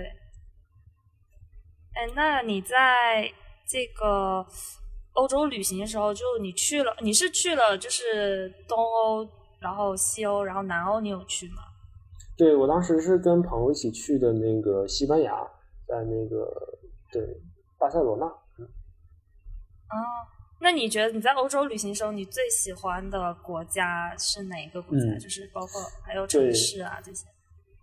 哎，那你在这个。欧洲旅行的时候，就你去了，你是去了就是东欧，然后西欧，然后南欧，你有去吗？对，我当时是跟朋友一起去的那个西班牙，在那个对巴塞罗那。哦，那你觉得你在欧洲旅行的时候，你最喜欢的国家是哪一个国家？就是包括还有城市啊这些。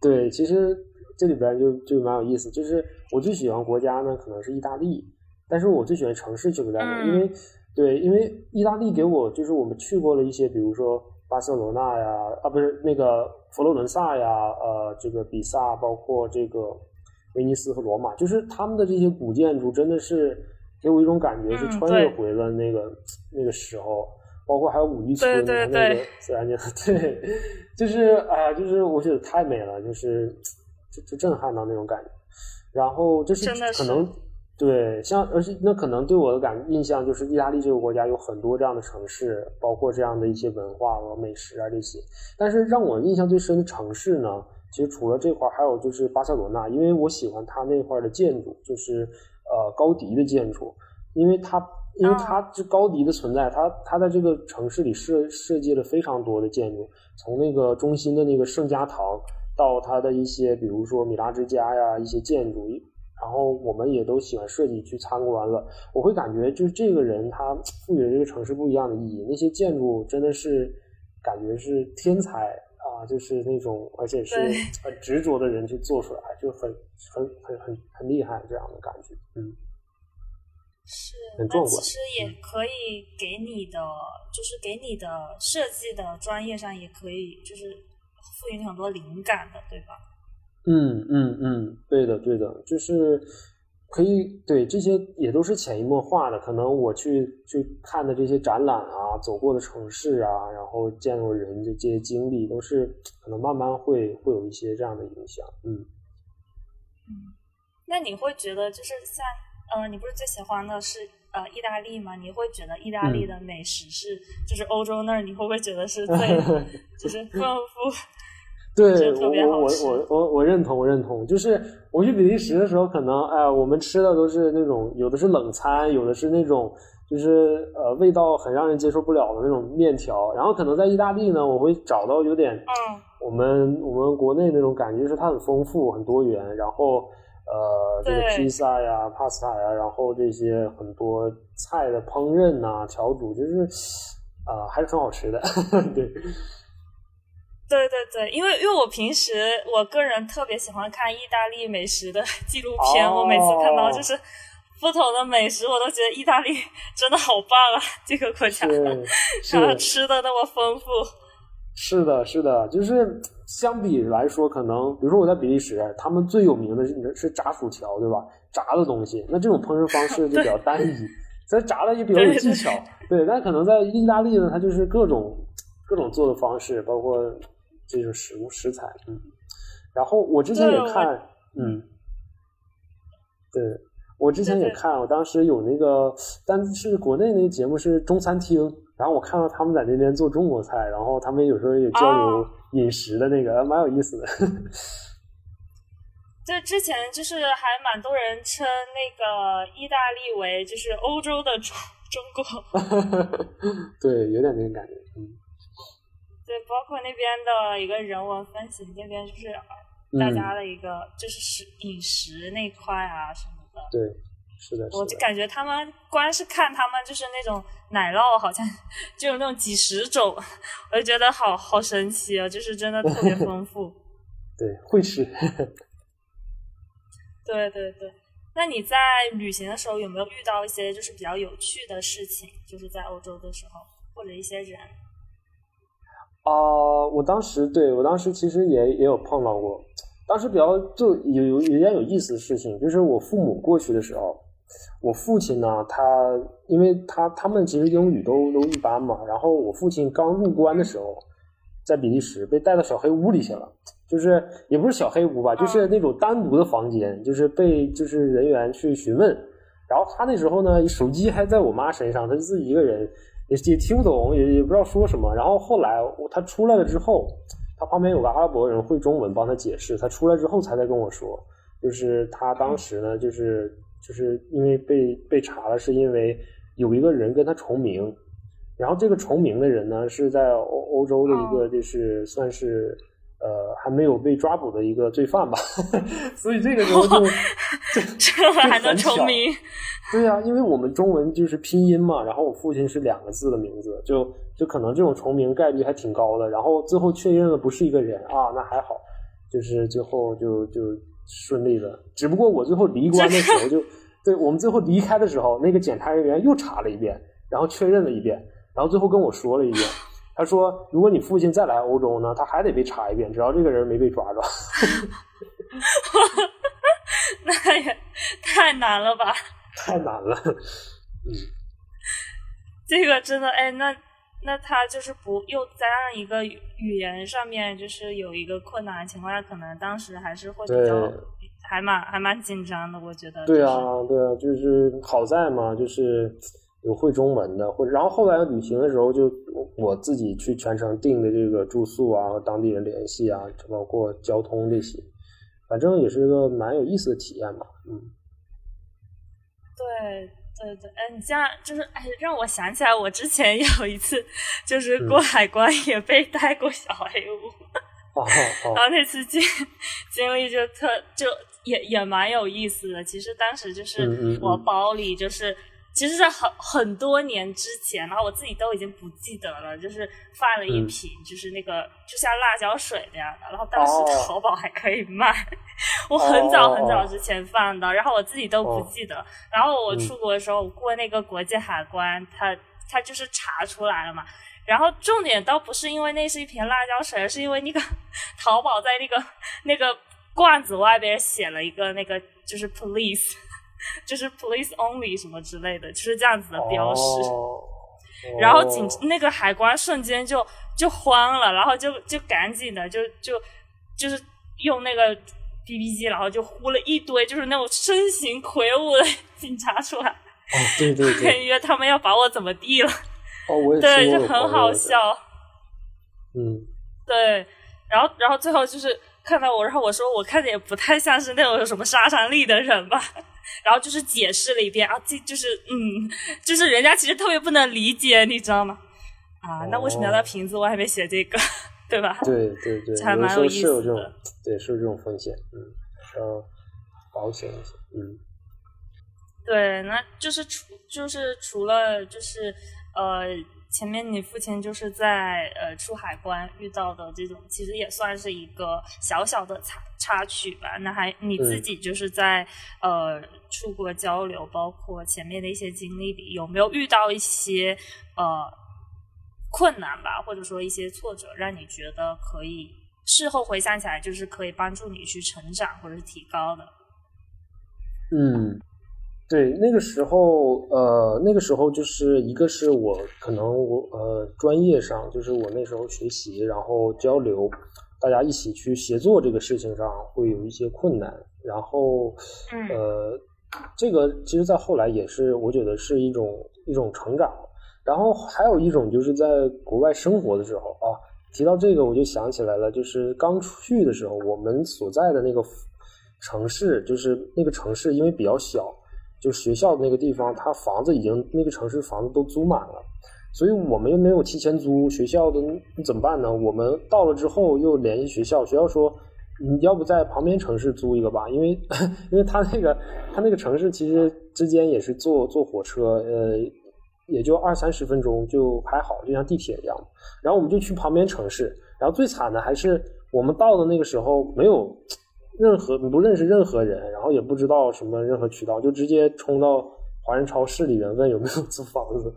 对，其实这里边就就蛮有意思，就是我最喜欢国家呢，可能是意大利。但是我最喜欢城市去不在那，因为对，因为意大利给我就是我们去过了一些，比如说巴塞罗那呀，啊不是那个佛罗伦萨呀，呃这个比萨，包括这个威尼斯和罗马，就是他们的这些古建筑真的是给我一种感觉是穿越回了那个那个时候，包括还有五渔村那个自然景，对，就是哎呀，就是我觉得太美了，就是就就震撼到那种感觉，然后就是可能。对，像而且那可能对我的感印象就是，意大利这个国家有很多这样的城市，包括这样的一些文化和美食啊这些。但是让我印象最深的城市呢，其实除了这块儿，还有就是巴塞罗那，因为我喜欢它那块儿的建筑，就是呃高迪的建筑，因为它因为它这高迪的存在，它它在这个城市里设设计了非常多的建筑，从那个中心的那个圣家堂，到它的一些比如说米拉之家呀一些建筑。然后我们也都喜欢设计去参观了，我会感觉就是这个人他赋予了这个城市不一样的意义。那些建筑真的是感觉是天才啊，就是那种而且是很执着的人去做出来，就很很很很很厉害这样的感觉。嗯，是，那其实也可以给你的，就是给你的设计的专业上也可以，就是赋予你很多灵感的，对吧？嗯嗯嗯，对的对的，就是可以对这些也都是潜移默化的。可能我去去看的这些展览啊，走过的城市啊，然后见过人的这些经历，都是可能慢慢会会有一些这样的影响。嗯嗯，那你会觉得就是像呃，你不是最喜欢的是呃意大利吗？你会觉得意大利的美食是就是欧洲那儿，你会不会觉得是最 就是丰富？对我我我我我认同我认同，就是我去比利时的时候，可能哎，我们吃的都是那种有的是冷餐，有的是那种就是呃味道很让人接受不了的那种面条。然后可能在意大利呢，我会找到有点我们我们国内那种感觉，就是它很丰富很多元，然后呃，这个披萨呀、帕斯塔呀，然后这些很多菜的烹饪呐、调煮，就是啊、还是很好吃的。对，对对对，因为因为我平时我个人特别喜欢看意大利美食的 纪录片，哦我每次看到就是不同的美食，我都觉得意大利 真的好棒啊，这个国家，是然后吃的那么丰富。是的，是的，就是相比来说，可能比如说我在比利时，他们最有名的是是炸薯条，对吧？炸的东西，那这种烹饪方式 就比较单一，咱炸的也比较有技巧，对。但可能在意大利呢，它就是各种各种做的方式，包括这就是食物食材，嗯。然后我之前也看，嗯，对。我之前也看，我当时有那个，但是国内那个节目是中餐厅，然后我看到他们在那边做中国菜，然后他们有时候也交流哦饮食的那个，蛮有意思的。这之前就是还蛮多人称那个意大利为就是欧洲的中 中国，对，有点那个感觉，嗯。对，包括那边的一个人文风情，那边就是大家嗯，的一个、就是食饮食那块啊什么的。对，是的，是的，我就感觉他们光是看他们就是那种奶酪，好像 就有那种几十种，我就觉得好好神奇啊，就是真的特别丰富。对，会吃。对对对，那你在旅行的时候有没有遇到一些就是比较有趣的事情？就是在欧洲的时候，或者一些人？啊、我当时对我当时其实也也有碰到过，当时比较就有有有一件有意思的事情，就是我父母过去的时候，我父亲呢，他因为他他们其实英语都都一般嘛，然后我父亲刚入关的时候，在比利时被带到小黑屋里去了，就是也不是小黑屋吧，就是那种单独的房间，就是被就是人员去询问，然后他那时候呢，手机还在我妈身上，他就自己一个人，也也听不懂，也也不知道说什么。然后后来他出来了之后，他旁边有个阿拉伯人会中文帮他解释。他出来之后才在跟我说，就是他当时呢，就是就是因为被被查了，是因为有一个人跟他重名，然后这个重名的人呢是在欧欧洲的一个就是算是。呃，还没有被抓捕的一个罪犯吧，所以这个时候就就这还能重名？对呀、因为我们中文就是拼音嘛，然后我父亲是两个字的名字，就就可能这种重名概率还挺高的。然后最后确认了不是一个人啊，那还好，就是最后就就顺利的。只不过我最后离关的时候就，对我们最后离开的时候，那个检查人员又查了一遍，然后确认了一遍，然后最后跟我说了一遍，他说如果你父亲再来欧洲呢，他还得被查一遍，只要这个人没被抓着。那也太难了吧！太难了，嗯这个真的，哎，那那他就是不又加上一个语语言上面就是有一个困难的情况下，可能当时还是会比较还蛮还蛮紧张的，我觉得。对啊，对啊，就是好在嘛，就是有会中文的，或者然后后来旅行的时候就我自己去全程订的这个住宿啊，和当地人联系啊，包括交通这些，反正也是一个蛮有意思的体验吧。嗯，对对对，哎，你这样就是哎，让我想起来，我之前有一次就是过海关也被带过小黑屋，然后那次经经历就特就也也蛮有意思的。其实当时就是我包里就是。其实是很很多年之前，然后我自己都已经不记得了，就是放了一嗯瓶，就是那个就像辣椒水那样的，然后当时哦淘宝还可以卖，我很早很早哦之前放的，然后我自己都不哦记得。然后我嗯出国的时候我过那个国际海关，他他就是查出来了嘛。然后重点倒不是因为那是一瓶辣椒水，而是因为那个 淘宝在那个那个罐子外边写了一个那个就是 police，就是 police only 什么之类的，就是这样子的标识。哦然后警哦那个海关瞬间就就慌了，然后就就赶紧的就就就是用那个 BB 机，然后就呼了一堆就是那种身形魁梧的 警察出来，哦，对对对，感觉他们要把我怎么地了，哦，我也对，就很好笑，嗯，对，然后然后最后就是看到我，然后我说我看着也不太像是那种有什么杀伤力的人吧。然后就是解释了一遍啊，这就是嗯，就是人家其实特别不能理解，你知道吗？啊，那为什么要在哦瓶子外面写这个，对吧？对对对，这还蛮有意思的，对，是有这种风险，嗯，然后保险一些。嗯，对，那就是除就是除了就是呃。前面你父亲就是在呃出海关遇到的这种，其实也算是一个小小的插插曲吧。那还你自己就是在呃出国交流，包括前面的一些经历里，有没有遇到一些呃困难吧，或者说一些挫折，让你觉得可以事后回想起来，就是可以帮助你去成长或者是提高的？嗯。对，那个时候，呃，那个时候就是一个是我可能我呃专业上，就是我那时候学习，然后交流，大家一起去协作这个事情上会有一些困难，然后，呃，这个其实在后来也是我觉得是一种一种成长，然后还有一种就是在国外生活的时候啊，提到这个我就想起来了，就是刚出去的时候，我们所在的那个城市，就是那个城市因为比较小。就学校的那个地方，他房子已经那个城市房子都租满了，所以我们又没有提前租学校的，你怎么办呢？我们到了之后又联系学校，学校说你要不在旁边城市租一个吧，因为 因为他那个他那个城市其实之间也是坐坐火车，呃，也就二三十分钟就还好，就像地铁一样。然后我们就去旁边城市，然后最惨的还是我们到的那个时候没有。任何不认识任何人，然后也不知道什么任何渠道，就直接冲到华人超市里面问有没有租房子，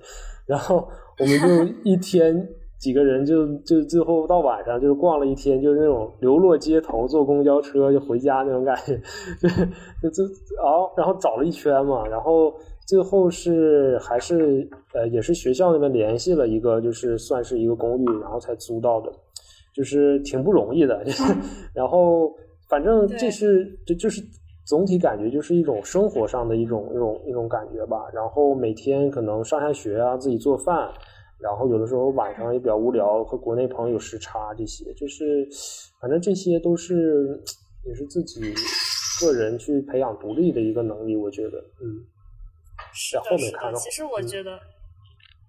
然后我们就一天几个人就就最后到晚上就是逛了一天，就是那种流落街头，坐公交车就回家那种感觉，就就然后然后找了一圈嘛，然后最后是还是呃也是学校那边联系了一个，就是算是一个公寓，然后才租到的，就是挺不容易的，然后。反正这是这就是总体感觉就是一种生活上的一种一种一种感觉吧。然后每天可能上下学啊，自己做饭，然后有的时候晚上也比较无聊，和国内朋友有时差，这些就是反正这些都是也是自己个人去培养独立的一个能力。我觉得，嗯，是后面看的其实我觉得，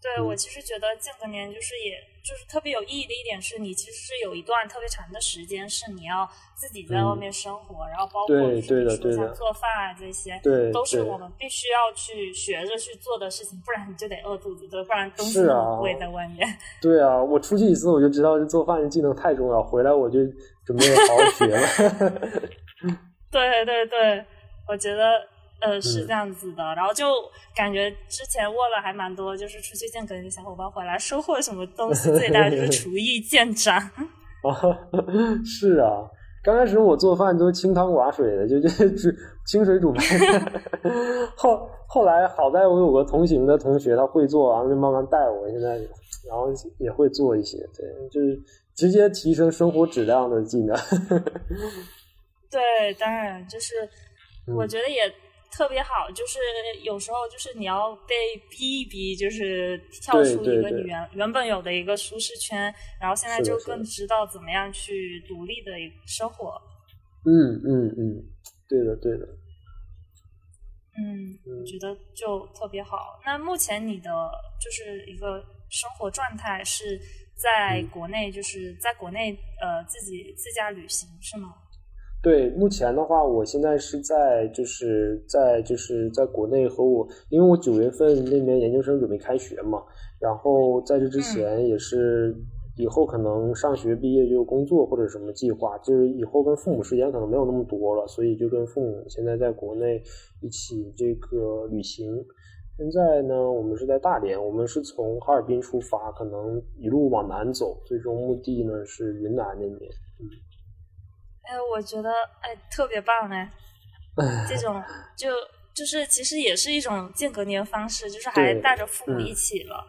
对我其实觉得间隔年就是也。就是特别有意义的一点是，你其实是有一段特别长的时间是你要自己在外面生活，然后包括比如说像做饭啊这些，对都是我们必须要去学着去做的事情，不然你就得饿肚子，对，不然东西贵在外面。对啊，我出去一次我就知道这做饭的技能太重要，回来我就准备好好学了。对对对，我觉得。呃，是这样子的，然后就感觉之前问了还蛮多，就是出去见隔离的小伙伴回来收获什么东西最大，就是厨艺 见长。啊，是啊，刚开始我做饭都清汤寡水的，就 就就清水煮饭。后后来好在我有个同行的同学，他会做，然后就慢慢带我，现在然后也会做一些，对，就是直接提升生活质量的技能。对，当然就是我觉得也。特别好，就是有时候就是你要被逼一逼，就是跳出一个你原原本有的一个舒适圈，然后现在就更知道怎么样去独立的生活。嗯嗯嗯，对的对的。嗯，我觉得就特别好。那目前你的就是一个生活状态是在国内，就是在国内呃自己自驾旅行是吗？对，目前的话，我现在是在就是在就是在国内和我，因为我九月份那边研究生准备开学嘛，然后在这之前也是以后可能上学毕业就工作或者什么计划，就是以后跟父母时间可能没有那么多了，所以就跟父母现在在国内一起这个旅行。现在呢，我们是在大连，我们是从哈尔滨出发，可能一路往南走，最终目的呢是云南那边。嗯。哎，我觉得哎特别棒哎，这种就就是其实也是一种间隔年方式，就是还带着父母一起了。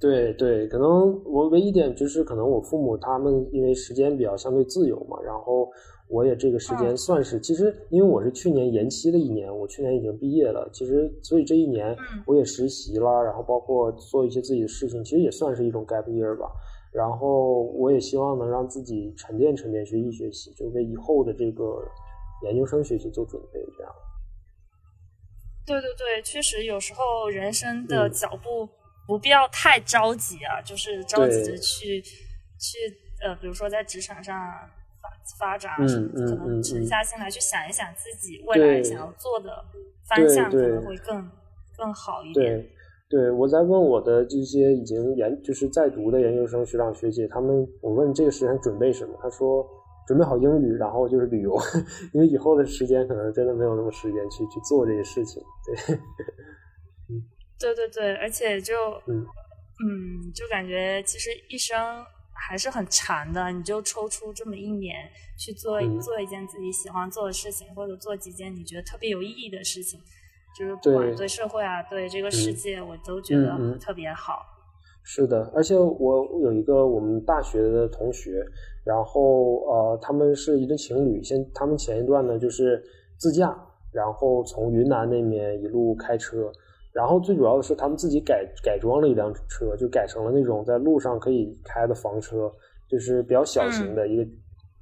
对对，可能我唯一点就是可能我父母他们因为时间比较相对自由嘛，然后我也这个时间算是其实因为我是去年延期了一年，我去年已经毕业了，其实所以这一年我也实习了，然后包括做一些自己的事情，其实也算是一种 gap year 吧。然后我也希望能让自己沉淀沉淀，学习学习，就为以后的这个研究生学习做准备。这样。对对对，确实有时候人生的脚步不必要太着急啊，就是着急着去去呃，比如说在职场上发发展，嗯嗯可能嗯沉下心来去想一想自己未来想要做的方向，可能会更更好一点。对，我在问我的这些已经研就是在读的研究生学长学姐，他们我问这个时间准备什么，他说准备好英语，然后就是旅游，因为以后的时间可能真的没有那么时间去去做这些事情。对，对对对，而且就嗯。嗯，就感觉其实一生还是很长的，你就抽出这么一年去做、嗯。做一件自己喜欢做的事情，或者做几件你觉得特别有意义的事情，就是不管对。对社会啊，对这个世嗯。界，我都觉得特别好。是的，而且我有一个我们大学的同学，然后呃，他们是一对情侣，先他们前一段呢就是自驾，然后从云南那边一路开车，然后最主要的是他们自己改改装了一辆车，就改成了那种在路上可以开的房车，就是比较小型的一个。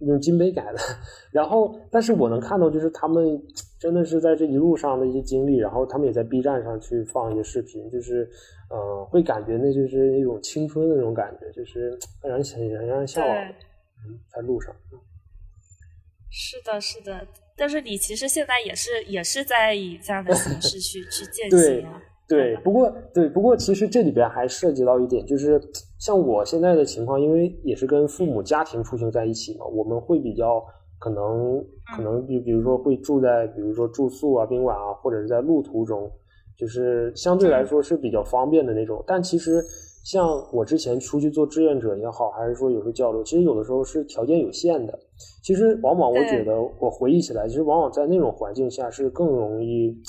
用金杯改的，然后，但是我能看到，就是他们真的是在这一路上的一些经历，然后他们也在 B 站上去放一些视频，就是，呃，会感觉那就是一种青春的那种感觉，就是让人很让人向往的。嗯，在路上。是的，是的，但是你其实现在也是也是在以这样的形式去去践行啊。对，不过对，不过其实这里边还涉及到一点，就是像我现在的情况，因为也是跟父母家庭出行在一起嘛，我们会比较可能可能比比如说会住在比如说住宿啊、宾馆啊，或者是在路途中，就是相对来说是比较方便的那种。但其实像我之前出去做志愿者也好，还是说有时候交流，其实有的时候是条件有限的。其实往往我觉得我回忆起来，其实往往在那种环境下是更容易。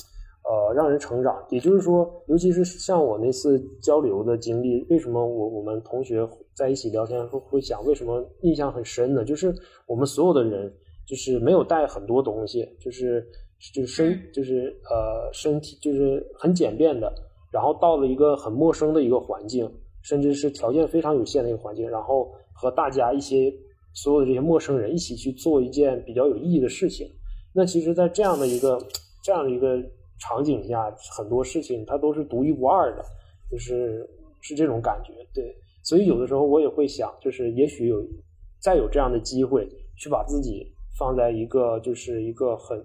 呃，让人成长，也就是说，尤其是像我那次交流的经历，为什么我我们同学在一起聊天会会讲为什么印象很深呢？就是我们所有的人就是没有带很多东西，就是就是身就是呃身体就是很简便的，然后到了一个很陌生的一个环境，甚至是条件非常有限的一个环境，然后和大家一些所有的这些陌生人一起去做一件比较有意义的事情。那其实，在这样的一个这样的一个。场景下很多事情它都是独一无二的，就是是这种感觉，对。所以有的时候我也会想，就是也许有再有这样的机会，去把自己放在一个就是一个很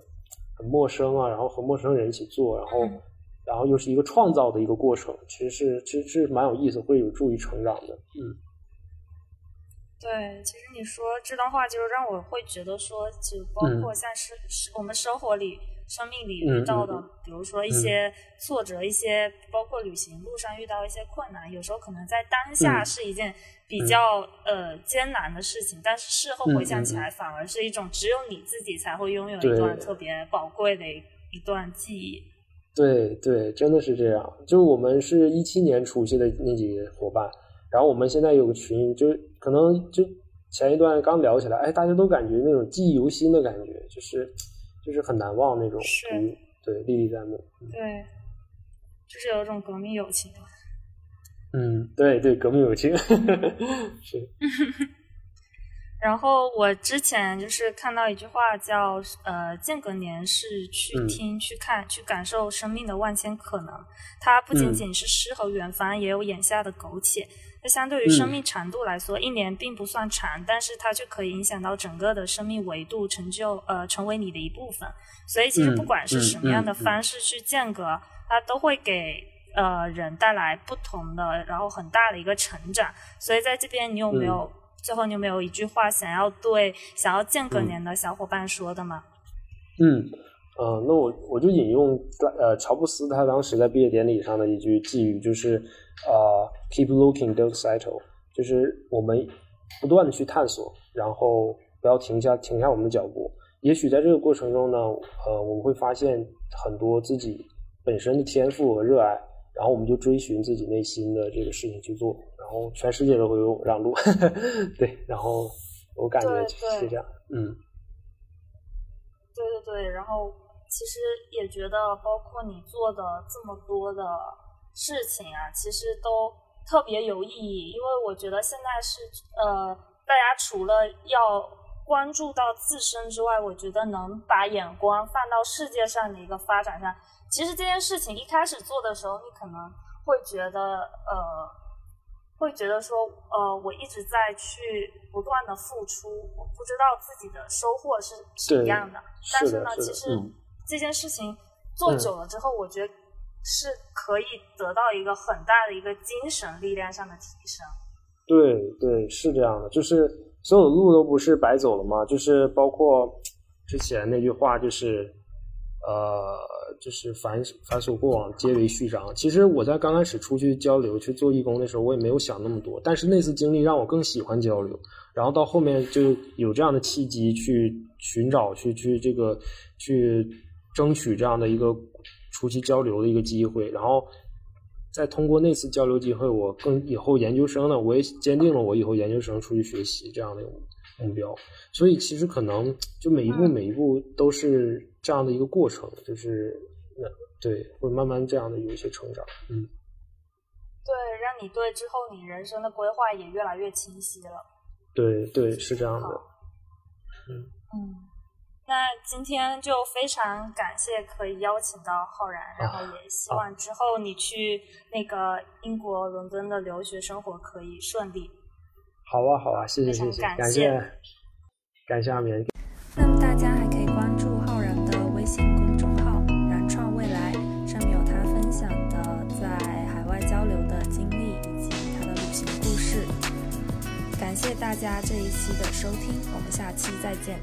很陌生啊，然后和陌生人一起做，然后然后又是一个创造的一个过程，其实是其实是蛮有意思，会有助于成长的，嗯。对，其实你说这段话，就是让我会觉得说，就包括像是是我们生活里。生命里遇到的，嗯嗯、比如说一些挫折，一些包括旅行路上遇到一些困难，有时候可能在当下是一件比较、嗯、呃艰难的事情，但是事后回想起来，反而是一种只有你自己才会拥有一段特别宝贵的一段记忆。对对，真的是这样。就我们是一七年出去的那几个伙伴，然后我们现在有个群，就可能就前一段刚聊起来，哎，大家都感觉那种记忆犹新的感觉，就是。就是很难忘那种，是，对，历历在目。对，就是有一种革命友情。嗯，对对，革命友情。是。然后我之前就是看到一句话叫“呃，间隔年是去听、嗯、去看、去感受生命的万千可能”，它不仅仅是诗和远方，也有眼下的苟且。那相对于生命长度来说，嗯、一年并不算长，但是它却可以影响到整个的生命维度，成就呃成为你的一部分。所以其实不管是什么样的方式去间隔，嗯、它都会给呃人带来不同的，然后很大的一个成长。所以在这边，你有没有、嗯、最后你有没有一句话想要对想要间隔年的小伙伴说的吗？嗯。呃，那我我就引用呃乔布斯他当时在毕业典礼上的一句寄语，就是呃 keep looking, don't settle，就是我们不断的去探索，然后不要停下停下我们的脚步。也许在这个过程中呢，呃，我们会发现很多自己本身的天赋和热爱，然后我们就追寻自己内心的这个事情去做，然后全世界都会为我让路。对，然后我感觉是这样，嗯，对对对，然后。其实也觉得，包括你做的这么多的事情啊，其实都特别有意义。因为我觉得现在是呃，大家除了要关注到自身之外，我觉得能把眼光放到世界上的一个发展上。其实这件事情一开始做的时候，你可能会觉得呃，会觉得说，呃，我一直在去不断的付出，我不知道自己的收获是是一样的。但是呢，其实这件事情做久了之后，我觉得是可以得到一个很大的一个精神力量上的提升。对对，是这样的，就是所有的路都不是白走了嘛，就是包括之前那句话，就是呃。就是凡凡所过往皆为序章。其实我在刚开始出去交流去做义工的时候，我也没有想那么多。但是那次经历让我更喜欢交流，然后到后面就有这样的契机去寻找、去去这个去争取这样的一个出去交流的一个机会。然后再通过那次交流机会，我更以后研究生呢，我也坚定了我以后研究生出去学习这样的目标。所以其实可能就每一步每一步都是这样的一个过程，就是那。对，会慢慢这样的有一些成长，嗯，对，让你对之后你人生的规划也越来越清晰了。对对，是这样的。嗯嗯，那今天就非常感谢可以邀请到浩然，然后也希望之后你去那个英国伦敦的留学生活可以顺利。好啊好啊，谢谢谢谢，感谢感谢阿棉。那么大家还大家这一期的收听，我们下期再见。